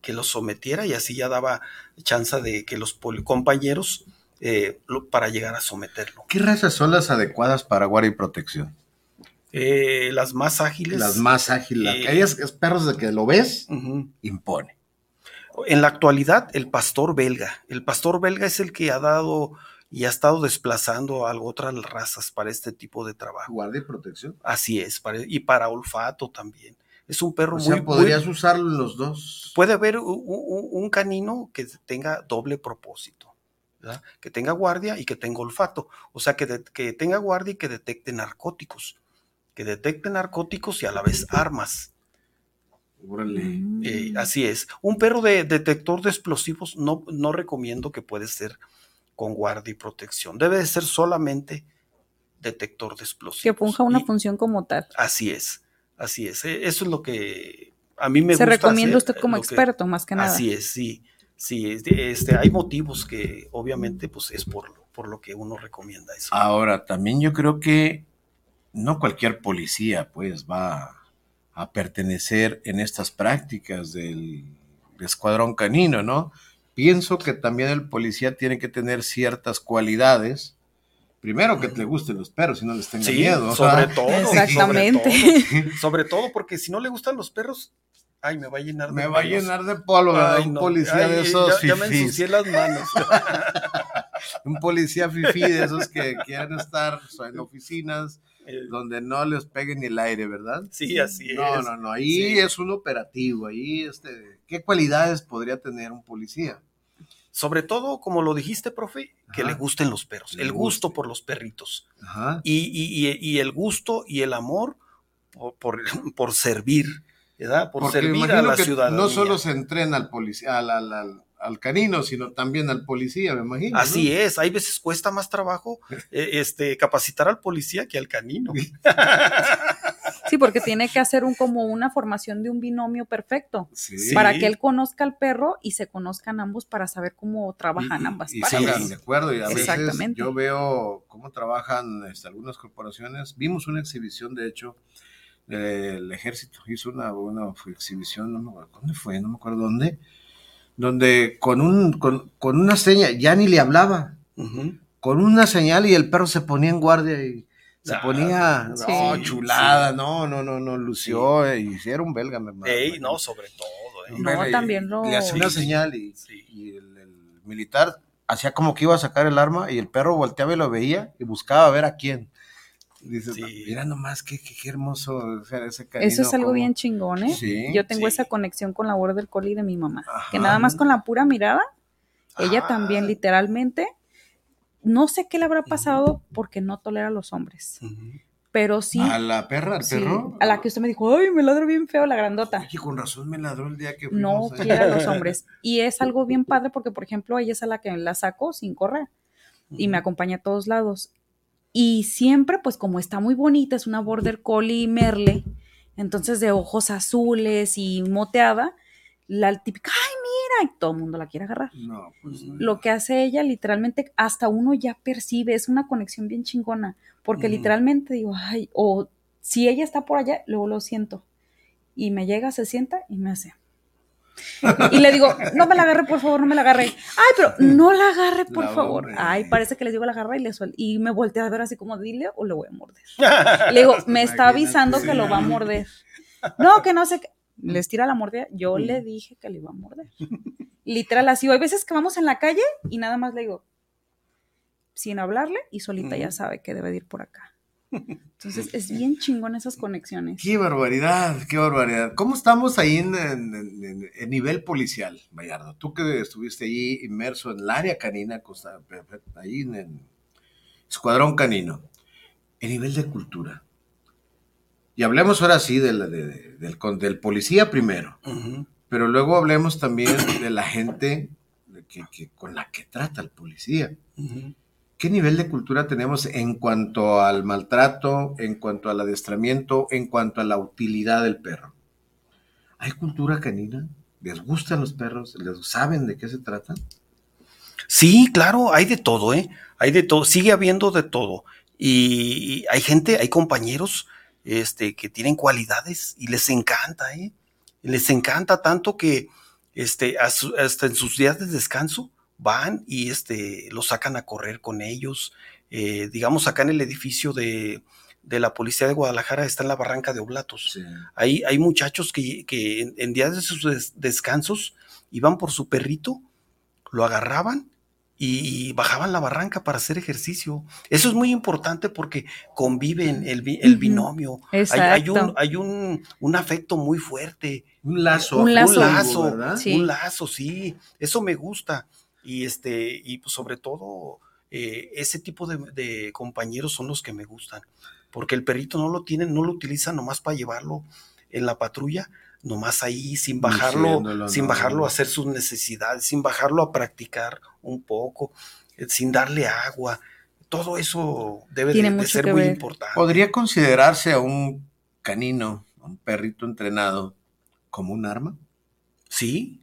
Speaker 4: Que lo sometiera y así ya daba chance de que los compañeros eh, para llegar a someterlo.
Speaker 2: ¿Qué razas son las adecuadas para guardia y protección?
Speaker 4: Eh, las más ágiles.
Speaker 2: Las más ágiles. Eh, aquellas perros de que lo ves, impone.
Speaker 4: En la actualidad, el pastor belga. El pastor belga es el que ha dado y ha estado desplazando a otras razas para este tipo de trabajo.
Speaker 2: Guardia y protección.
Speaker 4: Así es, y para olfato también. Es un perro
Speaker 2: o
Speaker 4: sea,
Speaker 2: podrías usarlo en los dos.
Speaker 4: Puede haber un, canino que tenga doble propósito que tenga guardia y que tenga olfato, o sea, que, que tenga guardia y que detecte narcóticos, que detecte narcóticos y a la vez armas. Eh, así es. Un perro de detector de explosivos no, no recomiendo que puede ser con guardia y protección. Debe de ser solamente detector de explosivos.
Speaker 3: Que funja una función como tal.
Speaker 4: Así es, así es. E, eso es lo que a mí me
Speaker 3: Se
Speaker 4: gusta.
Speaker 3: Se recomienda usted como experto, más que nada.
Speaker 4: Así es, sí. Sí, este, hay motivos que obviamente pues es por, por lo que uno recomienda eso.
Speaker 2: Ahora, también yo creo que no cualquier policía pues va a pertenecer en estas prácticas del escuadrón canino, ¿no? Pienso que también el policía tiene que tener ciertas cualidades. Primero que le gusten los perros y no les tenga miedo.
Speaker 4: Sobre todo.
Speaker 3: Exactamente.
Speaker 4: sobre todo porque si no le gustan los perros, Ay, me va a llenar de
Speaker 2: Me va a llenar de polvo, Un policía de esos
Speaker 4: ya, ya me ensucié las manos.
Speaker 2: un policía fifí de esos que quieren estar en oficinas donde no les pegue ni el aire, ¿verdad?
Speaker 4: Sí, así
Speaker 2: es. No, no, no, ahí es un operativo, ahí, este, ¿qué cualidades podría tener un policía?
Speaker 4: Sobre todo, como lo dijiste, profe, que le gusten los perros, el gusto por los perritos. Ajá. Y, y, y, el gusto y el amor por, por, por servir por servir a la ciudadanía.
Speaker 2: No solo se entrena al policía, al, canino, sino también al policía, me imagino.
Speaker 4: Así es, hay veces cuesta más trabajo eh, este, capacitar al policía que al canino.
Speaker 3: Sí, porque tiene que hacer un como una formación de un binomio perfecto para que él conozca al perro y se conozcan ambos para saber cómo trabajan ambas
Speaker 2: y partes. de acuerdo. Y a veces yo veo cómo trabajan este, algunas corporaciones. Vimos una exhibición, de hecho, el ejército hizo una, una exhibición, no me acuerdo dónde fue, no me acuerdo dónde, donde con, un, con, una seña, ya ni le hablaba, con una señal y el perro se ponía en guardia y se ah, ponía, no, chulada, no, no, no, no, lució, eh, y si era un belga, me
Speaker 4: Ey, no, sobre todo.
Speaker 3: Eh. No, también lo...
Speaker 2: Le hacía una señal y, el, militar hacía como que iba a sacar el arma y el perro volteaba y lo veía y buscaba ver a quién. Dices, mira nomás qué, qué, hermoso ese
Speaker 3: Eso es algo bien chingón, ¿eh? Yo tengo esa conexión con la Border Collie de mi mamá, que nada más con la pura mirada, ella también literalmente, no sé qué le habrá pasado porque no tolera a los hombres pero sí.
Speaker 2: ¿A la perra, al perro?
Speaker 3: A la que usted me dijo, ay, me ladró bien feo la grandota.
Speaker 2: Oye, con razón me ladró el día que
Speaker 3: fuimos. No quiere a los hombres. Y es algo bien padre porque, por ejemplo, ella es a la que la saco sin correr y me acompaña a todos lados. Y siempre, pues como está muy bonita, es una border collie merle, entonces de ojos azules y moteada, la típica, ay, mira, y todo el mundo la quiere agarrar. No, pues Lo que hace ella, literalmente, hasta uno ya percibe, es una conexión bien chingona. Porque literalmente digo, ay, o si ella está por allá, luego lo siento. Y me llega, se sienta y me hace. Y le digo, no me la agarre, por favor, no me la agarre. Ay, pero no la agarre, por favor. Ay, parece que le digo la agarra y le suelto. Y me volteé a ver así como, dile o le voy a morder. Le digo, me está avisando que lo va a morder. No, que no sé qué. Les tira la mordida. Yo le dije que le iba a morder. Literal, así. Hay veces que vamos en la calle y nada más le digo, sin hablarle y solita ya sabe que debe ir por acá. Entonces es bien chingón esas conexiones.
Speaker 2: Qué barbaridad, qué barbaridad. ¿Cómo estamos ahí en, nivel policial, Bayardo? Tú que estuviste allí inmerso en el área canina, ahí en el Escuadrón Canino, en nivel de cultura. Y hablemos ahora sí del, del, policía primero, pero luego hablemos también de la gente que, con la que trata el policía. ¿Qué nivel de cultura tenemos en cuanto al maltrato, en cuanto al adiestramiento, en cuanto a la utilidad del perro? ¿Hay cultura canina? ¿Les gustan los perros? ¿Les saben de qué se trata?
Speaker 4: Sí, claro, hay de todo, ¿eh? Hay de todo, sigue habiendo de todo. Y hay gente, hay compañeros este, que tienen cualidades y les encanta, ¿eh? Les encanta tanto que este, hasta en sus días de descanso van y este, los sacan a correr con ellos. Eh, digamos, acá en el edificio de, la Policía de Guadalajara está en la barranca de Oblatos. Hay, hay muchachos que, en, días de sus descansos iban por su perrito, lo agarraban y bajaban la barranca para hacer ejercicio. Eso es muy importante porque conviven el, binomio. Hay, un, hay un, un, afecto muy fuerte.
Speaker 2: Un lazo.
Speaker 4: Un lazo. Un lazo, un lazo sí. Eso me gusta. Y, este, y pues sobre todo, eh, ese tipo de, compañeros son los que me gustan, porque el perrito no lo tiene, no lo utiliza nomás para llevarlo en la patrulla, nomás ahí sin bajarlo, sin bajarlo a hacer sus necesidades, sin bajarlo a practicar un poco, eh, sin darle agua. Todo eso debe de, ser muy importante.
Speaker 2: ¿Podría considerarse a un canino, a un perrito entrenado, como un arma?
Speaker 4: Sí,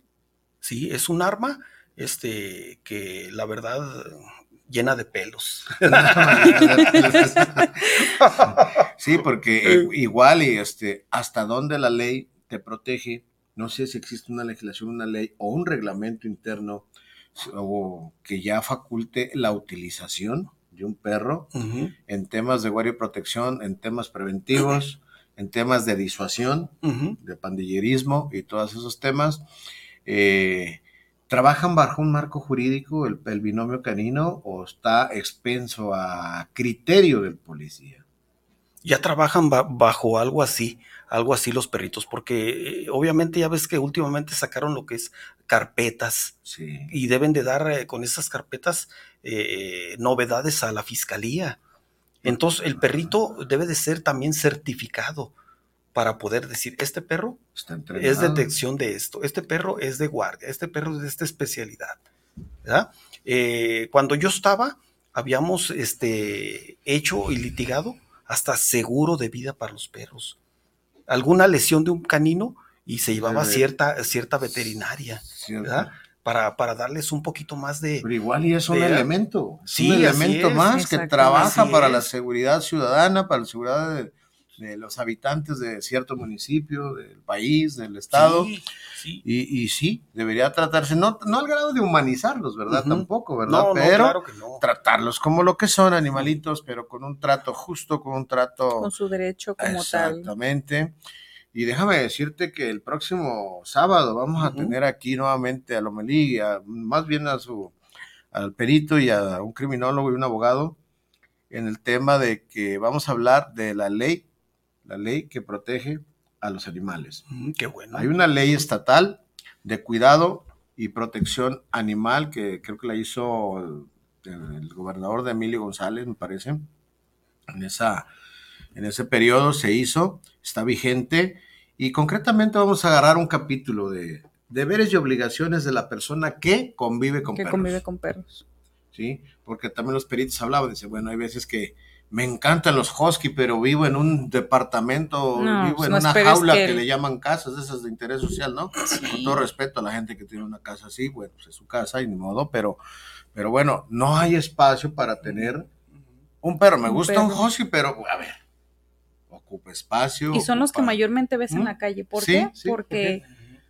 Speaker 4: sí, es un arma este, que la verdad llena de pelos.
Speaker 2: sí, porque igual y este, hasta dónde la ley te protege, no sé si existe una legislación, una ley o un reglamento interno o que ya faculte la utilización de un perro en temas de guardia y protección, en temas preventivos, en temas de disuasión, de pandillerismo y todos esos temas. Eh, ¿Trabajan bajo un marco jurídico el, binomio canino o está expenso a criterio del policía?
Speaker 4: Ya trabajan bajo algo así, algo así los perritos, porque eh, obviamente ya ves que últimamente sacaron lo que es carpetas y deben de dar eh, con esas carpetas eh, novedades a la fiscalía. Entonces el perrito debe de ser también certificado para poder decir, este perro es detección de esto, este perro es de guardia, este perro es de esta especialidad. Eh, cuando yo estaba, habíamos este, hecho y litigado hasta seguro de vida para los perros. Alguna lesión de un canino y se llevaba cierta, cierta veterinaria, Para, para, darles un poquito más de...
Speaker 2: Pero igual y es un elemento, sí, un elemento más que trabaja para la seguridad ciudadana, para la seguridad de, de los habitantes de cierto municipio, del país, del estado. Y, sí, debería tratarse, no, no al grado de humanizarlos, ¿verdad? Tampoco, ¿verdad? pero tratarlos como lo que son animalitos, pero con un trato justo, con un trato...
Speaker 3: Con su derecho como tal.
Speaker 2: Exactamente. Y déjame decirte que el próximo sábado vamos a tener aquí nuevamente a Lomelí, más bien a su al perito y a un criminólogo y un abogado en el tema de que vamos a hablar de la ley, la ley que protege a los animales.
Speaker 4: Mm, qué bueno.
Speaker 2: Hay una ley estatal de cuidado y protección animal que creo que la hizo el, el gobernador de Emilio González, me parece. En, esa, en ese periodo se hizo, está vigente y concretamente vamos a agarrar un capítulo de deberes y obligaciones de la persona que convive con
Speaker 3: que
Speaker 2: perros.
Speaker 3: convive con perros.
Speaker 2: ¿sí? Porque también los peritos hablaban, dice, bueno, hay veces que me encantan los husky, pero vivo en un departamento,
Speaker 3: No,
Speaker 2: vivo
Speaker 3: pues
Speaker 2: en una jaula
Speaker 3: que
Speaker 2: le llaman casas, esas de interés social, ¿no?
Speaker 3: Sí.
Speaker 2: Con todo respeto a la gente que tiene una casa así, bueno, pues es su casa y ni modo, pero, pero bueno, no hay espacio para tener un perro. Me
Speaker 3: Un
Speaker 2: gusta un husky, pero a ver, ocupa espacio.
Speaker 3: Y son los que mayormente ves en la calle. ¿Por
Speaker 2: Sí,
Speaker 3: qué?
Speaker 2: sí, ¿por
Speaker 3: Porque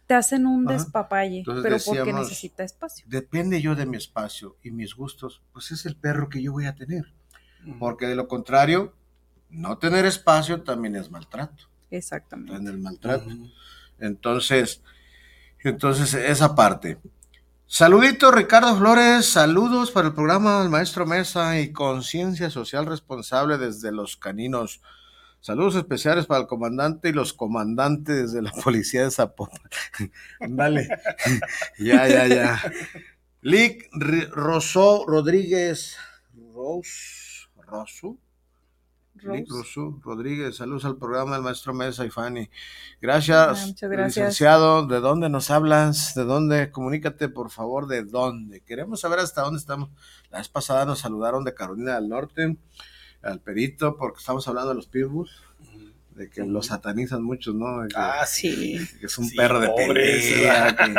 Speaker 3: te hacen un
Speaker 2: Ajá.
Speaker 3: despapalle,
Speaker 2: Entonces
Speaker 3: pero porque necesita espacio.
Speaker 2: Depende yo de mi espacio y mis gustos, pues es el perro que yo voy a tener. Porque de lo contrario, no tener espacio también es maltrato.
Speaker 3: Exactamente.
Speaker 2: En el maltrato. Entonces, entonces esa parte. Saludito Ricardo Flores, saludos para el programa del Maestro Mesa y Conciencia Social Responsable desde los caninos. Saludos especiales para el comandante y los comandantes de la policía de Zapopan. Dale. ya, ya, ya. Lick Rosó Rodríguez. Rose. Rosu. Rosu Rodríguez, saludos al programa del maestro Mesa y Fanny. Gracias,
Speaker 3: Ah, muchas gracias.
Speaker 2: licenciado. ¿De dónde nos hablas? ¿De dónde? Comunícate, por favor, ¿de dónde? Queremos saber hasta dónde estamos. La vez pasada nos saludaron de Carolina del Norte, al perito, porque estamos hablando de los pitbulls, de que los satanizan muchos, ¿no? De
Speaker 4: Ah, sí.
Speaker 3: Sí.
Speaker 2: que es un
Speaker 4: Sí,
Speaker 2: perro de pelea. que-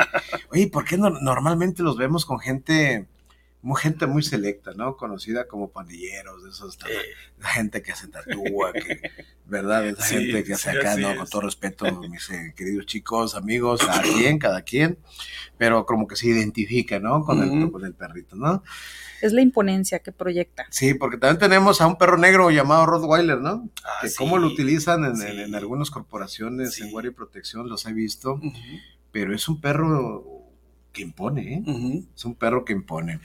Speaker 2: Oye, ¿por qué no- normalmente los vemos con gente, muy gente muy selecta, ¿no? Conocida como pandilleros, de esos,
Speaker 4: Eh,
Speaker 2: la gente que se tatúa, que, ¿verdad? Esa
Speaker 4: Sí,
Speaker 2: gente que
Speaker 4: sí,
Speaker 2: hace acá, ¿no?
Speaker 4: es.
Speaker 2: Con todo respeto, mis eh, queridos chicos, amigos, cada quien, cada quien, pero como que se identifica, ¿no? Con, el, con el perrito, ¿no?
Speaker 3: Es la imponencia que proyecta.
Speaker 2: Sí, porque también tenemos a un perro negro llamado Rottweiler, ¿no?
Speaker 4: ah,
Speaker 2: que
Speaker 4: sí.
Speaker 2: cómo lo utilizan en,
Speaker 4: Sí.
Speaker 2: en- en algunas corporaciones,
Speaker 4: Sí.
Speaker 2: en guardia y protección, los he visto pero es un perro que impone, ¿eh? Es un perro que impone.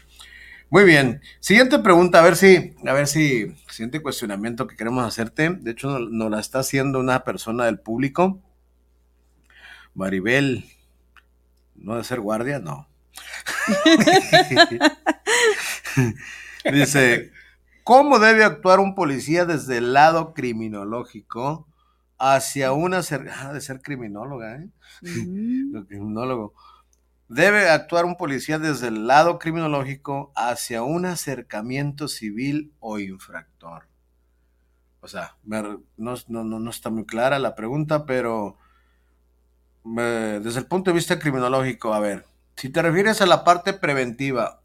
Speaker 2: Muy bien. Siguiente pregunta, a ver si, a ver si, siguiente cuestionamiento que queremos hacerte. De hecho, nos, nos la está haciendo una persona del público. Maribel, ¿no de ser guardia? No. Dice, ¿cómo debe actuar un policía desde el lado criminológico hacia una... Ah, de ser criminóloga, ¿eh?
Speaker 3: Mm.
Speaker 2: criminólogo. Debe actuar un policía desde el lado criminológico hacia un acercamiento civil o infractor. O sea, no, no- no- está muy clara la pregunta, pero desde el punto de vista criminológico, a ver, si te refieres a la parte preventiva,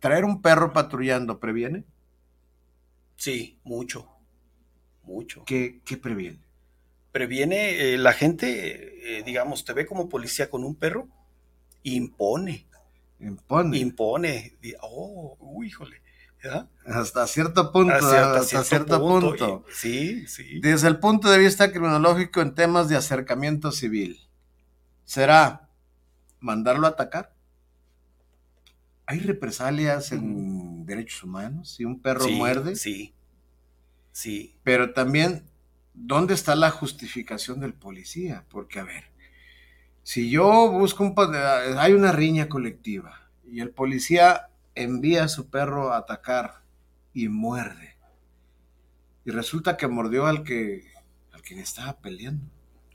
Speaker 2: ¿traer un perro patrullando previene?
Speaker 4: Sí, mucho. Mucho.
Speaker 2: ¿Qué, qué previene?
Speaker 4: Previene, eh, la gente, eh, digamos, te ve como policía con un perro, impone,
Speaker 2: Impone.
Speaker 4: impone. Oh, uy, híjole.
Speaker 2: hasta cierto punto,
Speaker 4: Hasta
Speaker 2: hasta, cierto, punto.
Speaker 4: y- sí, sí.
Speaker 2: Desde el punto de vista criminológico en temas de acercamiento civil, ¿será mandarlo a atacar? ¿Hay represalias en derechos humanos si un perro
Speaker 4: Sí,
Speaker 2: muerde?
Speaker 4: Sí, sí.
Speaker 2: Pero también, ¿dónde está la justificación del policía? Porque, a ver, si yo busco un... pa- Hay una riña colectiva y el policía envía a su perro a atacar y muerde. Y resulta que mordió al que, al quien estaba peleando.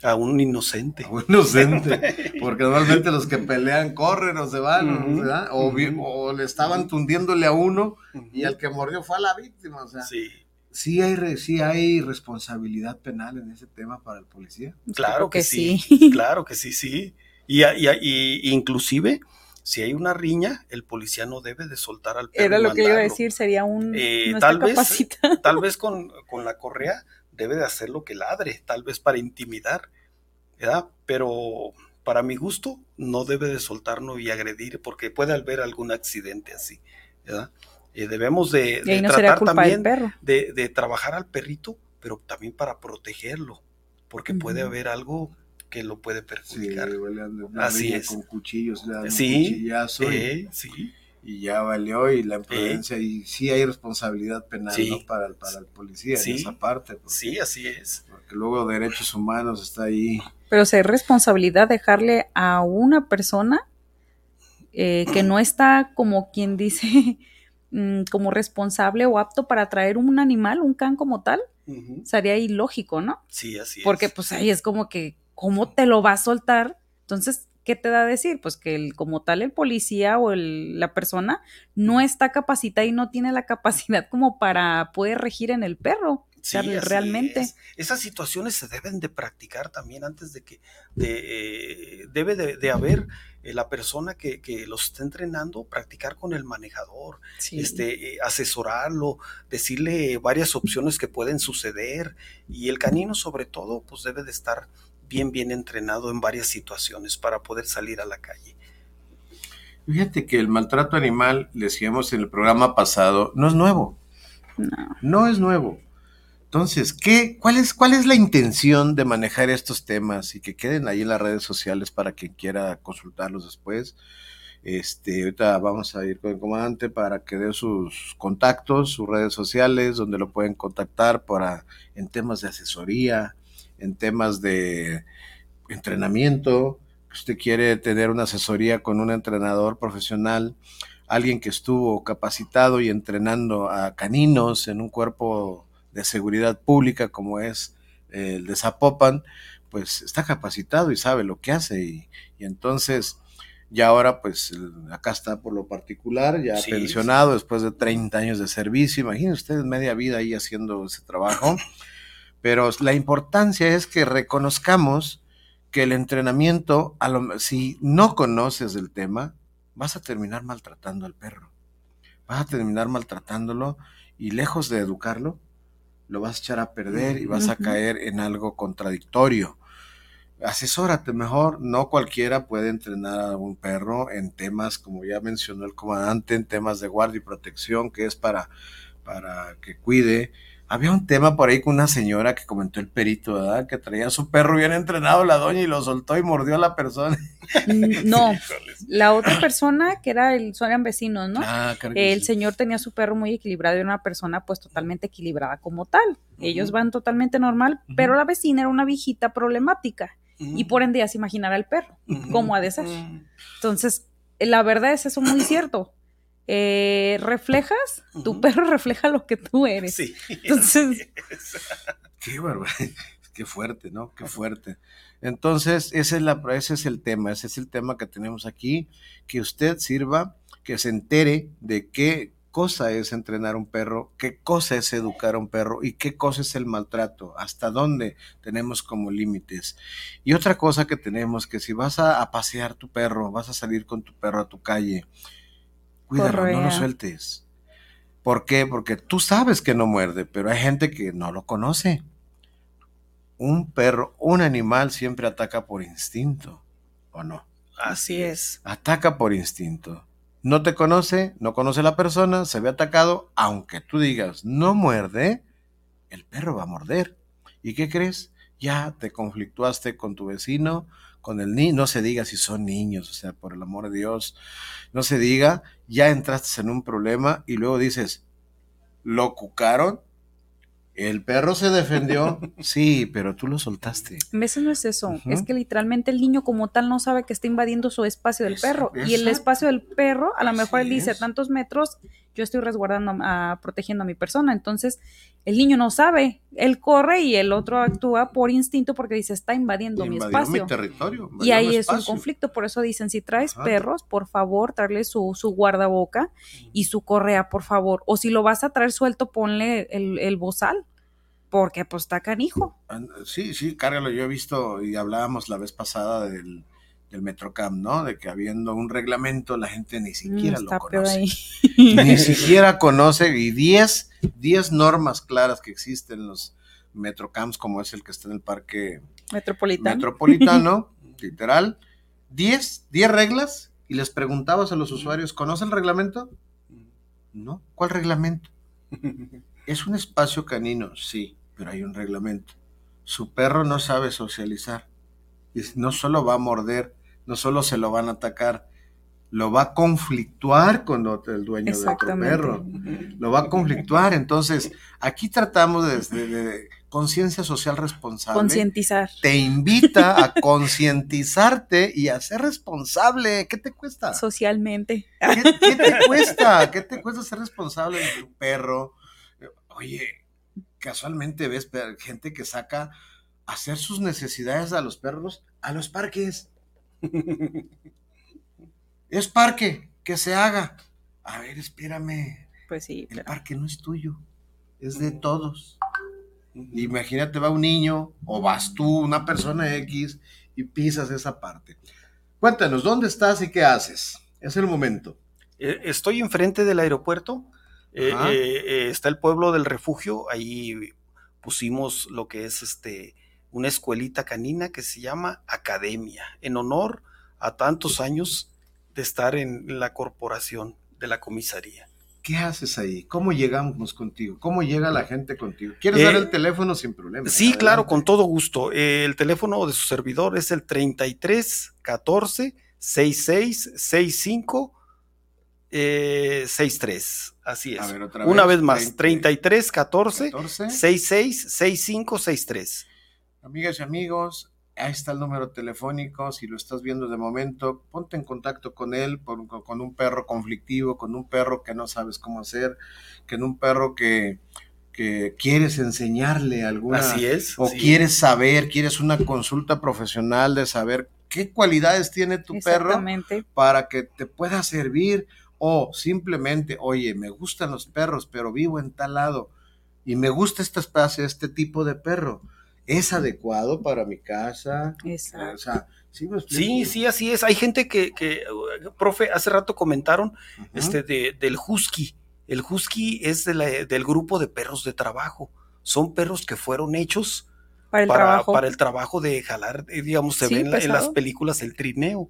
Speaker 4: A un inocente.
Speaker 2: A un inocente. Porque normalmente los que pelean corren o se van, o- o le estaban tundiéndole a uno y al que mordió fue a la víctima. O sea,
Speaker 4: Sí,
Speaker 2: sí hay, re- sí hay responsabilidad penal en ese tema para el policía.
Speaker 4: claro
Speaker 3: Creo
Speaker 4: que,
Speaker 3: que
Speaker 4: sí.
Speaker 3: sí.
Speaker 4: Claro que sí, sí. Y, a- y a- y- inclusive, si hay una riña, el policía no debe de soltar al perro.
Speaker 3: Era lo que iba a decir, sería un...
Speaker 4: Eh,
Speaker 3: no
Speaker 4: tal vez-. Tal vez con, con la correa debe de hacer lo que ladre, tal vez para intimidar, ¿verdad? Pero para mi gusto no debe de soltarnos y agredir porque puede haber algún accidente así, ¿verdad? Eh, debemos de, de
Speaker 3: no
Speaker 4: tratar también de, de trabajar al perrito, pero también para protegerlo, porque puede haber algo que lo puede
Speaker 2: Sí,
Speaker 4: perjudicar.
Speaker 2: una
Speaker 4: Así es.
Speaker 2: con cuchillos, le dan un
Speaker 4: Sí,
Speaker 2: cuchillazo y-
Speaker 4: Eh, sí,
Speaker 2: y ya valió y la imprudencia y sí hay responsabilidad penal para, el, para el policía en esa parte.
Speaker 4: sí, así es.
Speaker 2: Porque luego derechos humanos está ahí.
Speaker 3: Pero si hay responsabilidad dejarle a una persona eh, que no está como quien dice mm, como responsable o apto para traer un animal, un can como tal, sería ilógico, ¿no?
Speaker 4: Sí, así
Speaker 3: Porque pues ahí es como que, ¿cómo te lo va a soltar? Entonces, ¿qué te da a decir? Pues que el, como tal el policía o la persona no está capacitada y no tiene la capacidad como para poder regir en el perro. Sí, realmente.
Speaker 4: Esas situaciones se deben de practicar también antes de que de, debe de, haber eh, la persona que, que, los está entrenando, practicar con el manejador, este, eh, asesorarlo, decirle varias opciones que pueden suceder y el canino sobre todo pues debe de estar bien, bien entrenado en varias situaciones para poder salir a la calle.
Speaker 2: Fíjate que el maltrato animal, decíamos en el programa pasado, no es nuevo. No. No es nuevo. Entonces, ¿qué, cuál, es, ¿cuál es la intención de manejar estos temas y que queden ahí en las redes sociales para quien quiera consultarlos después? Este, ahorita vamos a ir con el comandante para que dé sus contactos, sus redes sociales, donde lo pueden contactar para en temas de asesoría, en temas de entrenamiento, usted quiere tener una asesoría con un entrenador profesional, alguien que estuvo capacitado y entrenando a caninos en un cuerpo de seguridad pública como es el de Zapopan, pues está capacitado y sabe lo que hace y, entonces ya ahora pues acá está por lo particular, ya pensionado después de 30 años de servicio, imagínense ustedes media vida ahí haciendo ese trabajo, pero la importancia es que reconozcamos que el entrenamiento, a lo, si no conoces el tema, vas a terminar maltratando al perro, vas a terminar maltratándolo y lejos de educarlo, lo vas a echar a perder y vas a caer en algo contradictorio. Asesórate mejor, no cualquiera puede entrenar a un perro en temas, como ya mencionó el comandante, en temas de guardia y protección, que es para, para que cuide había un tema por ahí con una señora que comentó el perito, ¿verdad? Que traía a su perro bien entrenado la doña y lo soltó y mordió a la persona.
Speaker 3: Mm, no, la otra persona que era el, eran vecinos, ¿no? Ah, el señor tenía su perro muy equilibrado y era una persona pues totalmente equilibrada como tal. Ellos van totalmente normal, pero la vecina era una viejita problemática y por ende ya se imaginará el perro, cómo ha de ser. Entonces, la verdad es eso muy cierto eh, reflejas, tu perro refleja lo que tú eres. Sí. Entonces.
Speaker 2: Qué qué fuerte, ¿no? Qué fuerte. Entonces, ese es, la, ese es el tema, ese es el tema que tenemos aquí, que usted sirva, que se entere de qué cosa es entrenar un perro, qué cosa es educar a un perro y qué cosa es el maltrato, hasta dónde tenemos como límites. Y otra cosa que tenemos, que si vas a pasear tu perro, vas a salir con tu perro a tu calle, Cuídalo, no lo sueltes. ¿Por qué? Porque tú sabes que no muerde, pero hay gente que no lo conoce. Un perro, un animal siempre ataca por instinto, ¿o no?
Speaker 4: Así es.
Speaker 2: Ataca por instinto. No te conoce, no conoce la persona, se ve atacado, aunque tú digas no muerde, el perro va a morder. ¿Y qué crees? Ya te conflictuaste con tu vecino, con el niño, no se diga si son niños, o sea, por el amor de Dios, no se diga, ya entraste en un problema y luego dices, lo cucaron, el perro se defendió, sí, pero tú lo soltaste.
Speaker 3: A veces no es eso, es que literalmente el niño como tal no sabe que está invadiendo su espacio del perro y el espacio del perro, a lo mejor él dice tantos metros yo estoy resguardando, protegiendo a mi persona. Entonces, el niño no sabe, él corre y el otro actúa por instinto porque dice, está invadiendo mi espacio.
Speaker 2: Mi territorio,
Speaker 3: y ahí es un conflicto, por eso dicen, si traes perros, por favor, traerle su, su guardaboca y su correa, por favor. O si lo vas a traer suelto, ponle el, el bozal porque pues está canijo.
Speaker 2: Sí, sí, cárgalo. Yo he visto y hablábamos la vez pasada del, del Metrocam, ¿no? De que habiendo un reglamento la gente ni mm, siquiera lo conoce. ni siquiera conoce y 10 normas claras que existen en los Metrocams, como es el que está en el parque
Speaker 3: metropolitano,
Speaker 2: metropolitano literal, 10 reglas y les preguntabas a los usuarios, ¿conoce el reglamento? No, ¿cuál reglamento? es un espacio canino, sí, pero hay un reglamento. Su perro no sabe socializar no solo va a morder, no solo se lo van a atacar, lo va a conflictuar con el dueño del otro perro. Lo va a conflictuar. Entonces, aquí tratamos de, conciencia social responsable.
Speaker 3: Concientizar.
Speaker 2: Te invita a concientizarte y a ser responsable. ¿Qué te cuesta?
Speaker 3: Socialmente.
Speaker 2: ¿Qué, te cuesta? ¿Qué te cuesta ser responsable de tu perro? Oye, casualmente ves gente que saca a hacer sus necesidades a los perros a los parques. Es parque, que se haga. A ver, espérame.
Speaker 3: Pues sí.
Speaker 2: El parque no es tuyo, es de todos. Imagínate, va un niño o vas tú, una persona X, y pisas esa parte. Cuéntanos, ¿dónde estás y qué haces? Es el momento.
Speaker 4: Eh, estoy enfrente del aeropuerto. Eh, eh, está el pueblo del refugio. Ahí pusimos lo que es este una escuelita canina que se llama Academia, en honor a tantos años de estar en la corporación de la comisaría.
Speaker 2: ¿Qué haces ahí? ¿Cómo llegamos contigo? ¿Cómo llega la gente contigo? ¿Quieres dar eh, el teléfono sin problema?
Speaker 4: Sí, claro, con todo gusto. el teléfono de su servidor es el 33 14 66 65 63. Así es. Una vez más, 33 14, 14 66 65 63.
Speaker 2: Amigas y amigos, ahí está el número telefónico, si lo estás viendo de momento, ponte en contacto con él, con un perro conflictivo, con un perro que no sabes cómo hacer, con un perro que, que quieres enseñarle alguna...
Speaker 4: Así es.
Speaker 2: O quieres saber, quieres una consulta profesional de saber qué cualidades tiene tu perro para que te pueda servir o simplemente, oye, me gustan los perros, pero vivo en tal lado y me gusta este espacio, este tipo de perro es adecuado para mi casa.
Speaker 3: Exacto.
Speaker 4: ¿sí, sí, así es. Hay gente que, que profe, hace rato comentaron este, del husky. El husky es del grupo de perros de trabajo. Son perros que fueron hechos
Speaker 3: para el, trabajo.
Speaker 4: Para el trabajo de jalar, eh, digamos, se ven en las películas el trineo.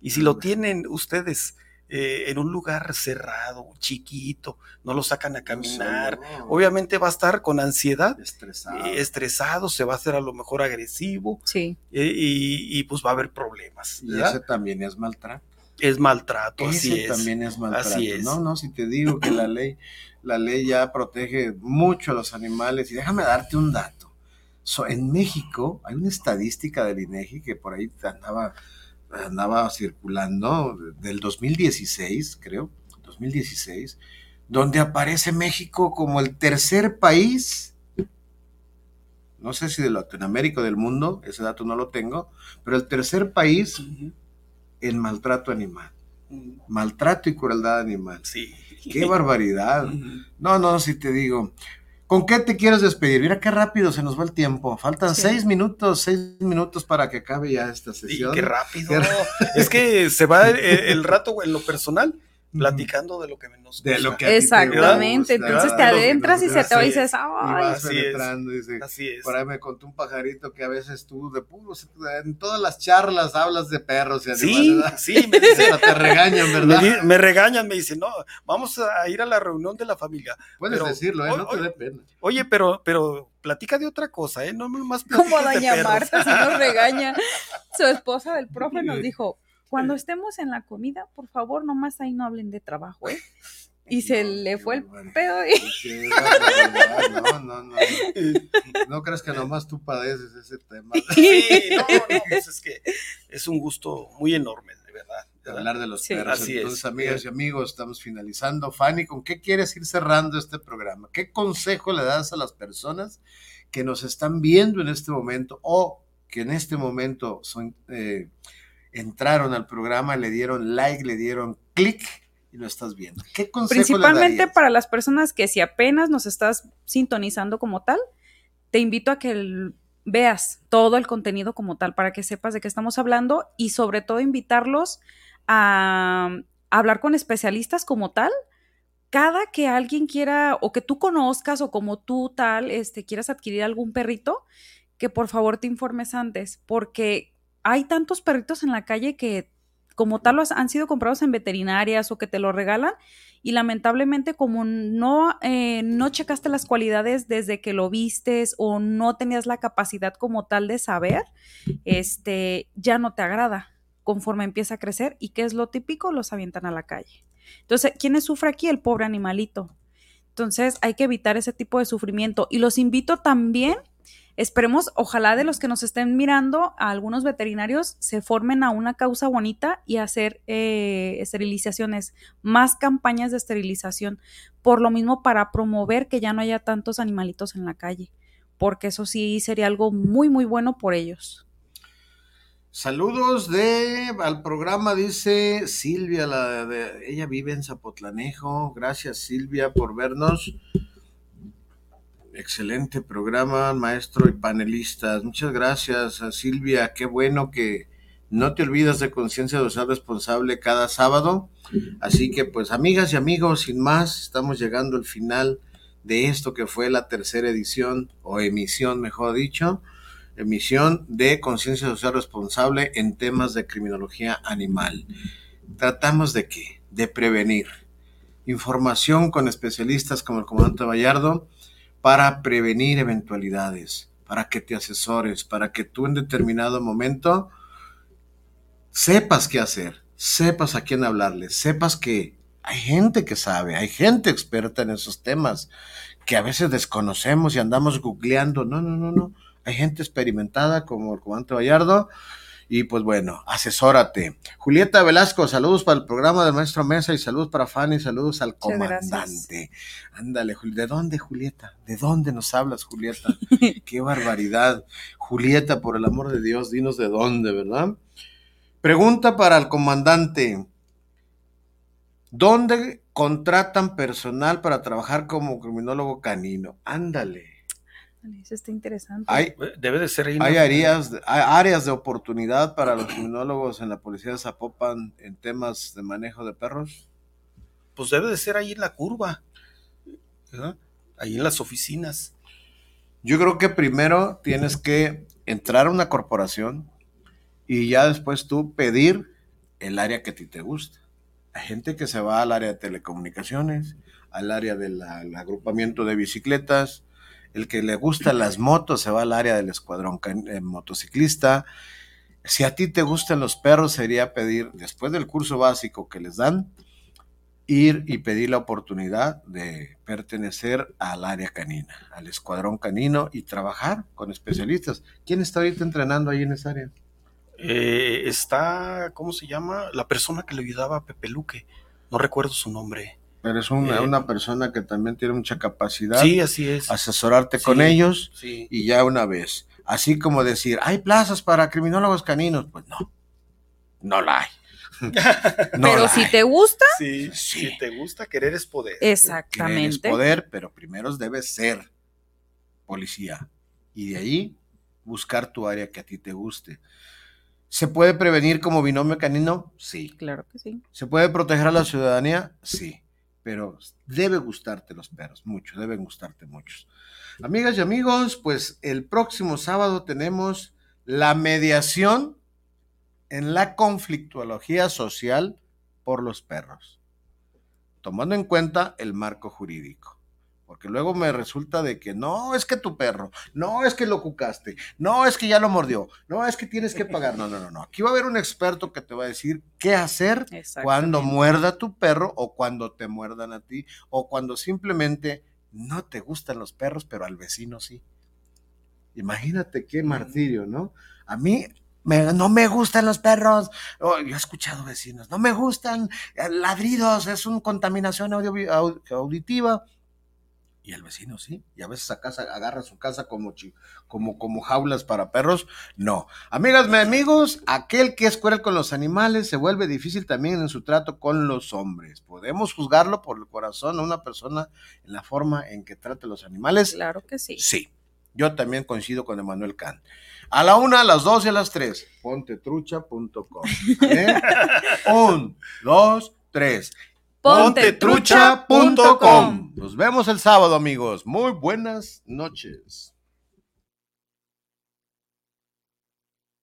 Speaker 4: Y si lo tienen ustedes eh, en un lugar cerrado, chiquito, no lo sacan a caminar. Obviamente va a estar con ansiedad, estresado. Eh, estresado, se va a hacer a lo mejor agresivo.
Speaker 3: Sí.
Speaker 4: Eh, y, pues va a haber problemas.
Speaker 2: Y ese también es maltrato.
Speaker 4: Es maltrato, así
Speaker 2: es. también es maltrato. No, no, si te digo que la ley, la ley ya protege mucho a los animales. Y déjame darte un dato. en México hay una estadística del INEGI que por ahí andaba andaba circulando del 2016, creo, 2016, donde aparece México como el tercer país, no sé si de Latinoamérica o del mundo, ese dato no lo tengo, pero el tercer país en maltrato animal. Maltrato y crueldad animal.
Speaker 4: Sí.
Speaker 2: Qué barbaridad. No, no, si te digo, ¿Con qué te quieres despedir? Mira qué rápido se nos va el tiempo. Faltan seis minutos, seis minutos para que acabe ya esta sesión.
Speaker 4: qué rápido. es que se va el, rato en lo personal platicando de lo que nos
Speaker 2: De lo que
Speaker 3: Exactamente, entonces te adentras y se te va y dices,
Speaker 2: ¡ay! así, es, así es. Por ahí me contó un pajarito que a veces tú de puro, en todas las charlas hablas de perros y
Speaker 4: animales. Sí, sí, me
Speaker 2: dicen, te regañan, ¿verdad?
Speaker 4: Me, regañan, me dicen, no, vamos a ir a la reunión de la familia.
Speaker 2: Puedes decirlo, ¿eh? no te dé pena.
Speaker 4: Oye, pero, pero platica de otra cosa, ¿eh? No más
Speaker 3: Como doña Marta, si nos regaña. Su esposa del profe nos dijo, cuando estemos en la comida, por favor, nomás ahí no hablen de trabajo, ¿eh? Y se le fue el pedo. Y...
Speaker 2: No, no, no. No crees que nomás tú padeces ese tema.
Speaker 4: Sí, no, no, pues es que es un gusto muy enorme, de verdad.
Speaker 2: De hablar de los perros. Entonces, amigas y amigos, estamos finalizando. Fanny, ¿con qué quieres ir cerrando este programa? ¿Qué consejo le das a las personas que nos están viendo en este momento o que en este momento son... Eh, entraron al programa, le dieron like, le dieron clic y lo estás viendo. ¿Qué consejo
Speaker 3: Principalmente para las personas que si apenas nos estás sintonizando como tal, te invito a que veas todo el contenido como tal para que sepas de qué estamos hablando y sobre todo invitarlos a, hablar con especialistas como tal. Cada que alguien quiera o que tú conozcas o como tú tal, este, quieras adquirir algún perrito, que por favor te informes antes, porque hay tantos perritos en la calle que como tal los han sido comprados en veterinarias o que te lo regalan y lamentablemente como no, eh, no checaste las cualidades desde que lo vistes o no tenías la capacidad como tal de saber, este, ya no te agrada. conforme empieza a crecer y qué es lo típico, los avientan a la calle. Entonces, ¿quién sufre aquí? El pobre animalito. Entonces, hay que evitar ese tipo de sufrimiento. Y los invito también, esperemos, ojalá de los que nos estén mirando, a algunos veterinarios se formen a una causa bonita y hacer eh, esterilizaciones, más campañas de esterilización, por lo mismo para promover que ya no haya tantos animalitos en la calle, porque eso sí sería algo muy, muy bueno por ellos.
Speaker 2: Saludos de al programa, dice Silvia, la ella vive en Zapotlanejo. Gracias Silvia por vernos. Excelente programa, maestro y panelistas. Muchas gracias a Silvia. Qué bueno que no te olvidas de Conciencia Social Responsable cada sábado. Así que pues amigas y amigos, sin más, estamos llegando al final de esto que fue la tercera edición o emisión, mejor dicho emisión de conciencia social responsable en temas de criminología animal. Tratamos de qué? De prevenir. Información con especialistas como el comandante Vallardo para prevenir eventualidades, para que te asesores, para que tú en determinado momento sepas qué hacer, sepas a quién hablarle, sepas que hay gente que sabe, hay gente experta en esos temas que a veces desconocemos y andamos googleando. No, no, no, no hay gente experimentada como el comandante Vallardo. Y pues bueno, asesórate. Julieta Velasco, saludos para el programa del maestro Mesa y saludos para Fanny, saludos al comandante. Ándale, ¿de dónde, Julieta? ¿De dónde nos hablas, Julieta? Qué barbaridad. Julieta, por el amor de Dios, dinos de dónde, ¿verdad? Pregunta para el comandante. ¿Dónde contratan personal para trabajar como criminólogo canino? Ándale.
Speaker 3: Eso está interesante.
Speaker 2: Hay,
Speaker 4: Debe de ser
Speaker 2: hay áreas, hay áreas de oportunidad para los criminólogos en la policía de Zapopan en temas de manejo de perros.
Speaker 4: Pues debe de ser ahí en la curva, ahí en las oficinas.
Speaker 2: Yo creo que primero tienes que entrar a una corporación y ya después tú pedir el área que a ti te gusta. Hay gente que se va al área de telecomunicaciones, al área del agrupamiento de bicicletas, el que le gusta las motos se va al área del escuadrón eh, motociclista. Si a ti te gustan los perros, sería pedir, después del curso básico que les dan, ir y pedir la oportunidad de pertenecer al área canina, al escuadrón canino y trabajar con especialistas. ¿Quién está ahorita entrenando ahí en esa área?
Speaker 4: Eh, está, ¿cómo se llama? La persona que le ayudaba a Pepe Luque. No recuerdo su nombre.
Speaker 2: Pero es una, eh, una, persona que también tiene mucha capacidad.
Speaker 4: Sí, así es.
Speaker 2: Asesorarte con ellos y ya una vez. Así como decir, hay plazas para criminólogos caninos. Pues no, no la hay.
Speaker 3: pero si te gusta.
Speaker 4: Sí, si te gusta, querer es poder.
Speaker 3: Exactamente. Querer es
Speaker 2: poder, pero primero debes ser policía. Y de ahí buscar tu área que a ti te guste. ¿Se puede prevenir como binomio canino? Sí.
Speaker 3: Claro que sí.
Speaker 2: ¿Se puede proteger a la ciudadanía? Sí pero debe gustarte los perros, mucho, deben gustarte muchos. Amigas y amigos, pues el próximo sábado tenemos la mediación en la conflictuología social por los perros, tomando en cuenta el marco jurídico. Porque luego me resulta de que no, es que tu perro, no es que lo cucaste, no es que ya lo mordió, no es que tienes que pagar. No, no, no, no. Aquí va a haber un experto que te va a decir qué hacer cuando muerda tu perro o cuando te muerdan a ti o cuando simplemente no te gustan los perros, pero al vecino sí. Imagínate qué martirio, ¿no? A mí no me gustan los perros. Oh, yo he escuchado vecinos, no me gustan eh, ladridos, es una contaminación auditiva y el vecino sí, y a veces a casa agarra su casa como, como, como jaulas para perros, no. Amigas, mis amigos, aquel que es cruel con los animales se vuelve difícil también en su trato con los hombres. Podemos juzgarlo por el corazón a una persona en la forma en que trata a los animales.
Speaker 3: Claro que sí.
Speaker 2: Sí, yo también coincido con Emanuel Kant. A la una, a las dos y a las tres, pontetrucha.com. ¿eh? Un, dos, tres pontetrucha.com. Nos vemos el sábado, amigos. Muy buenas noches.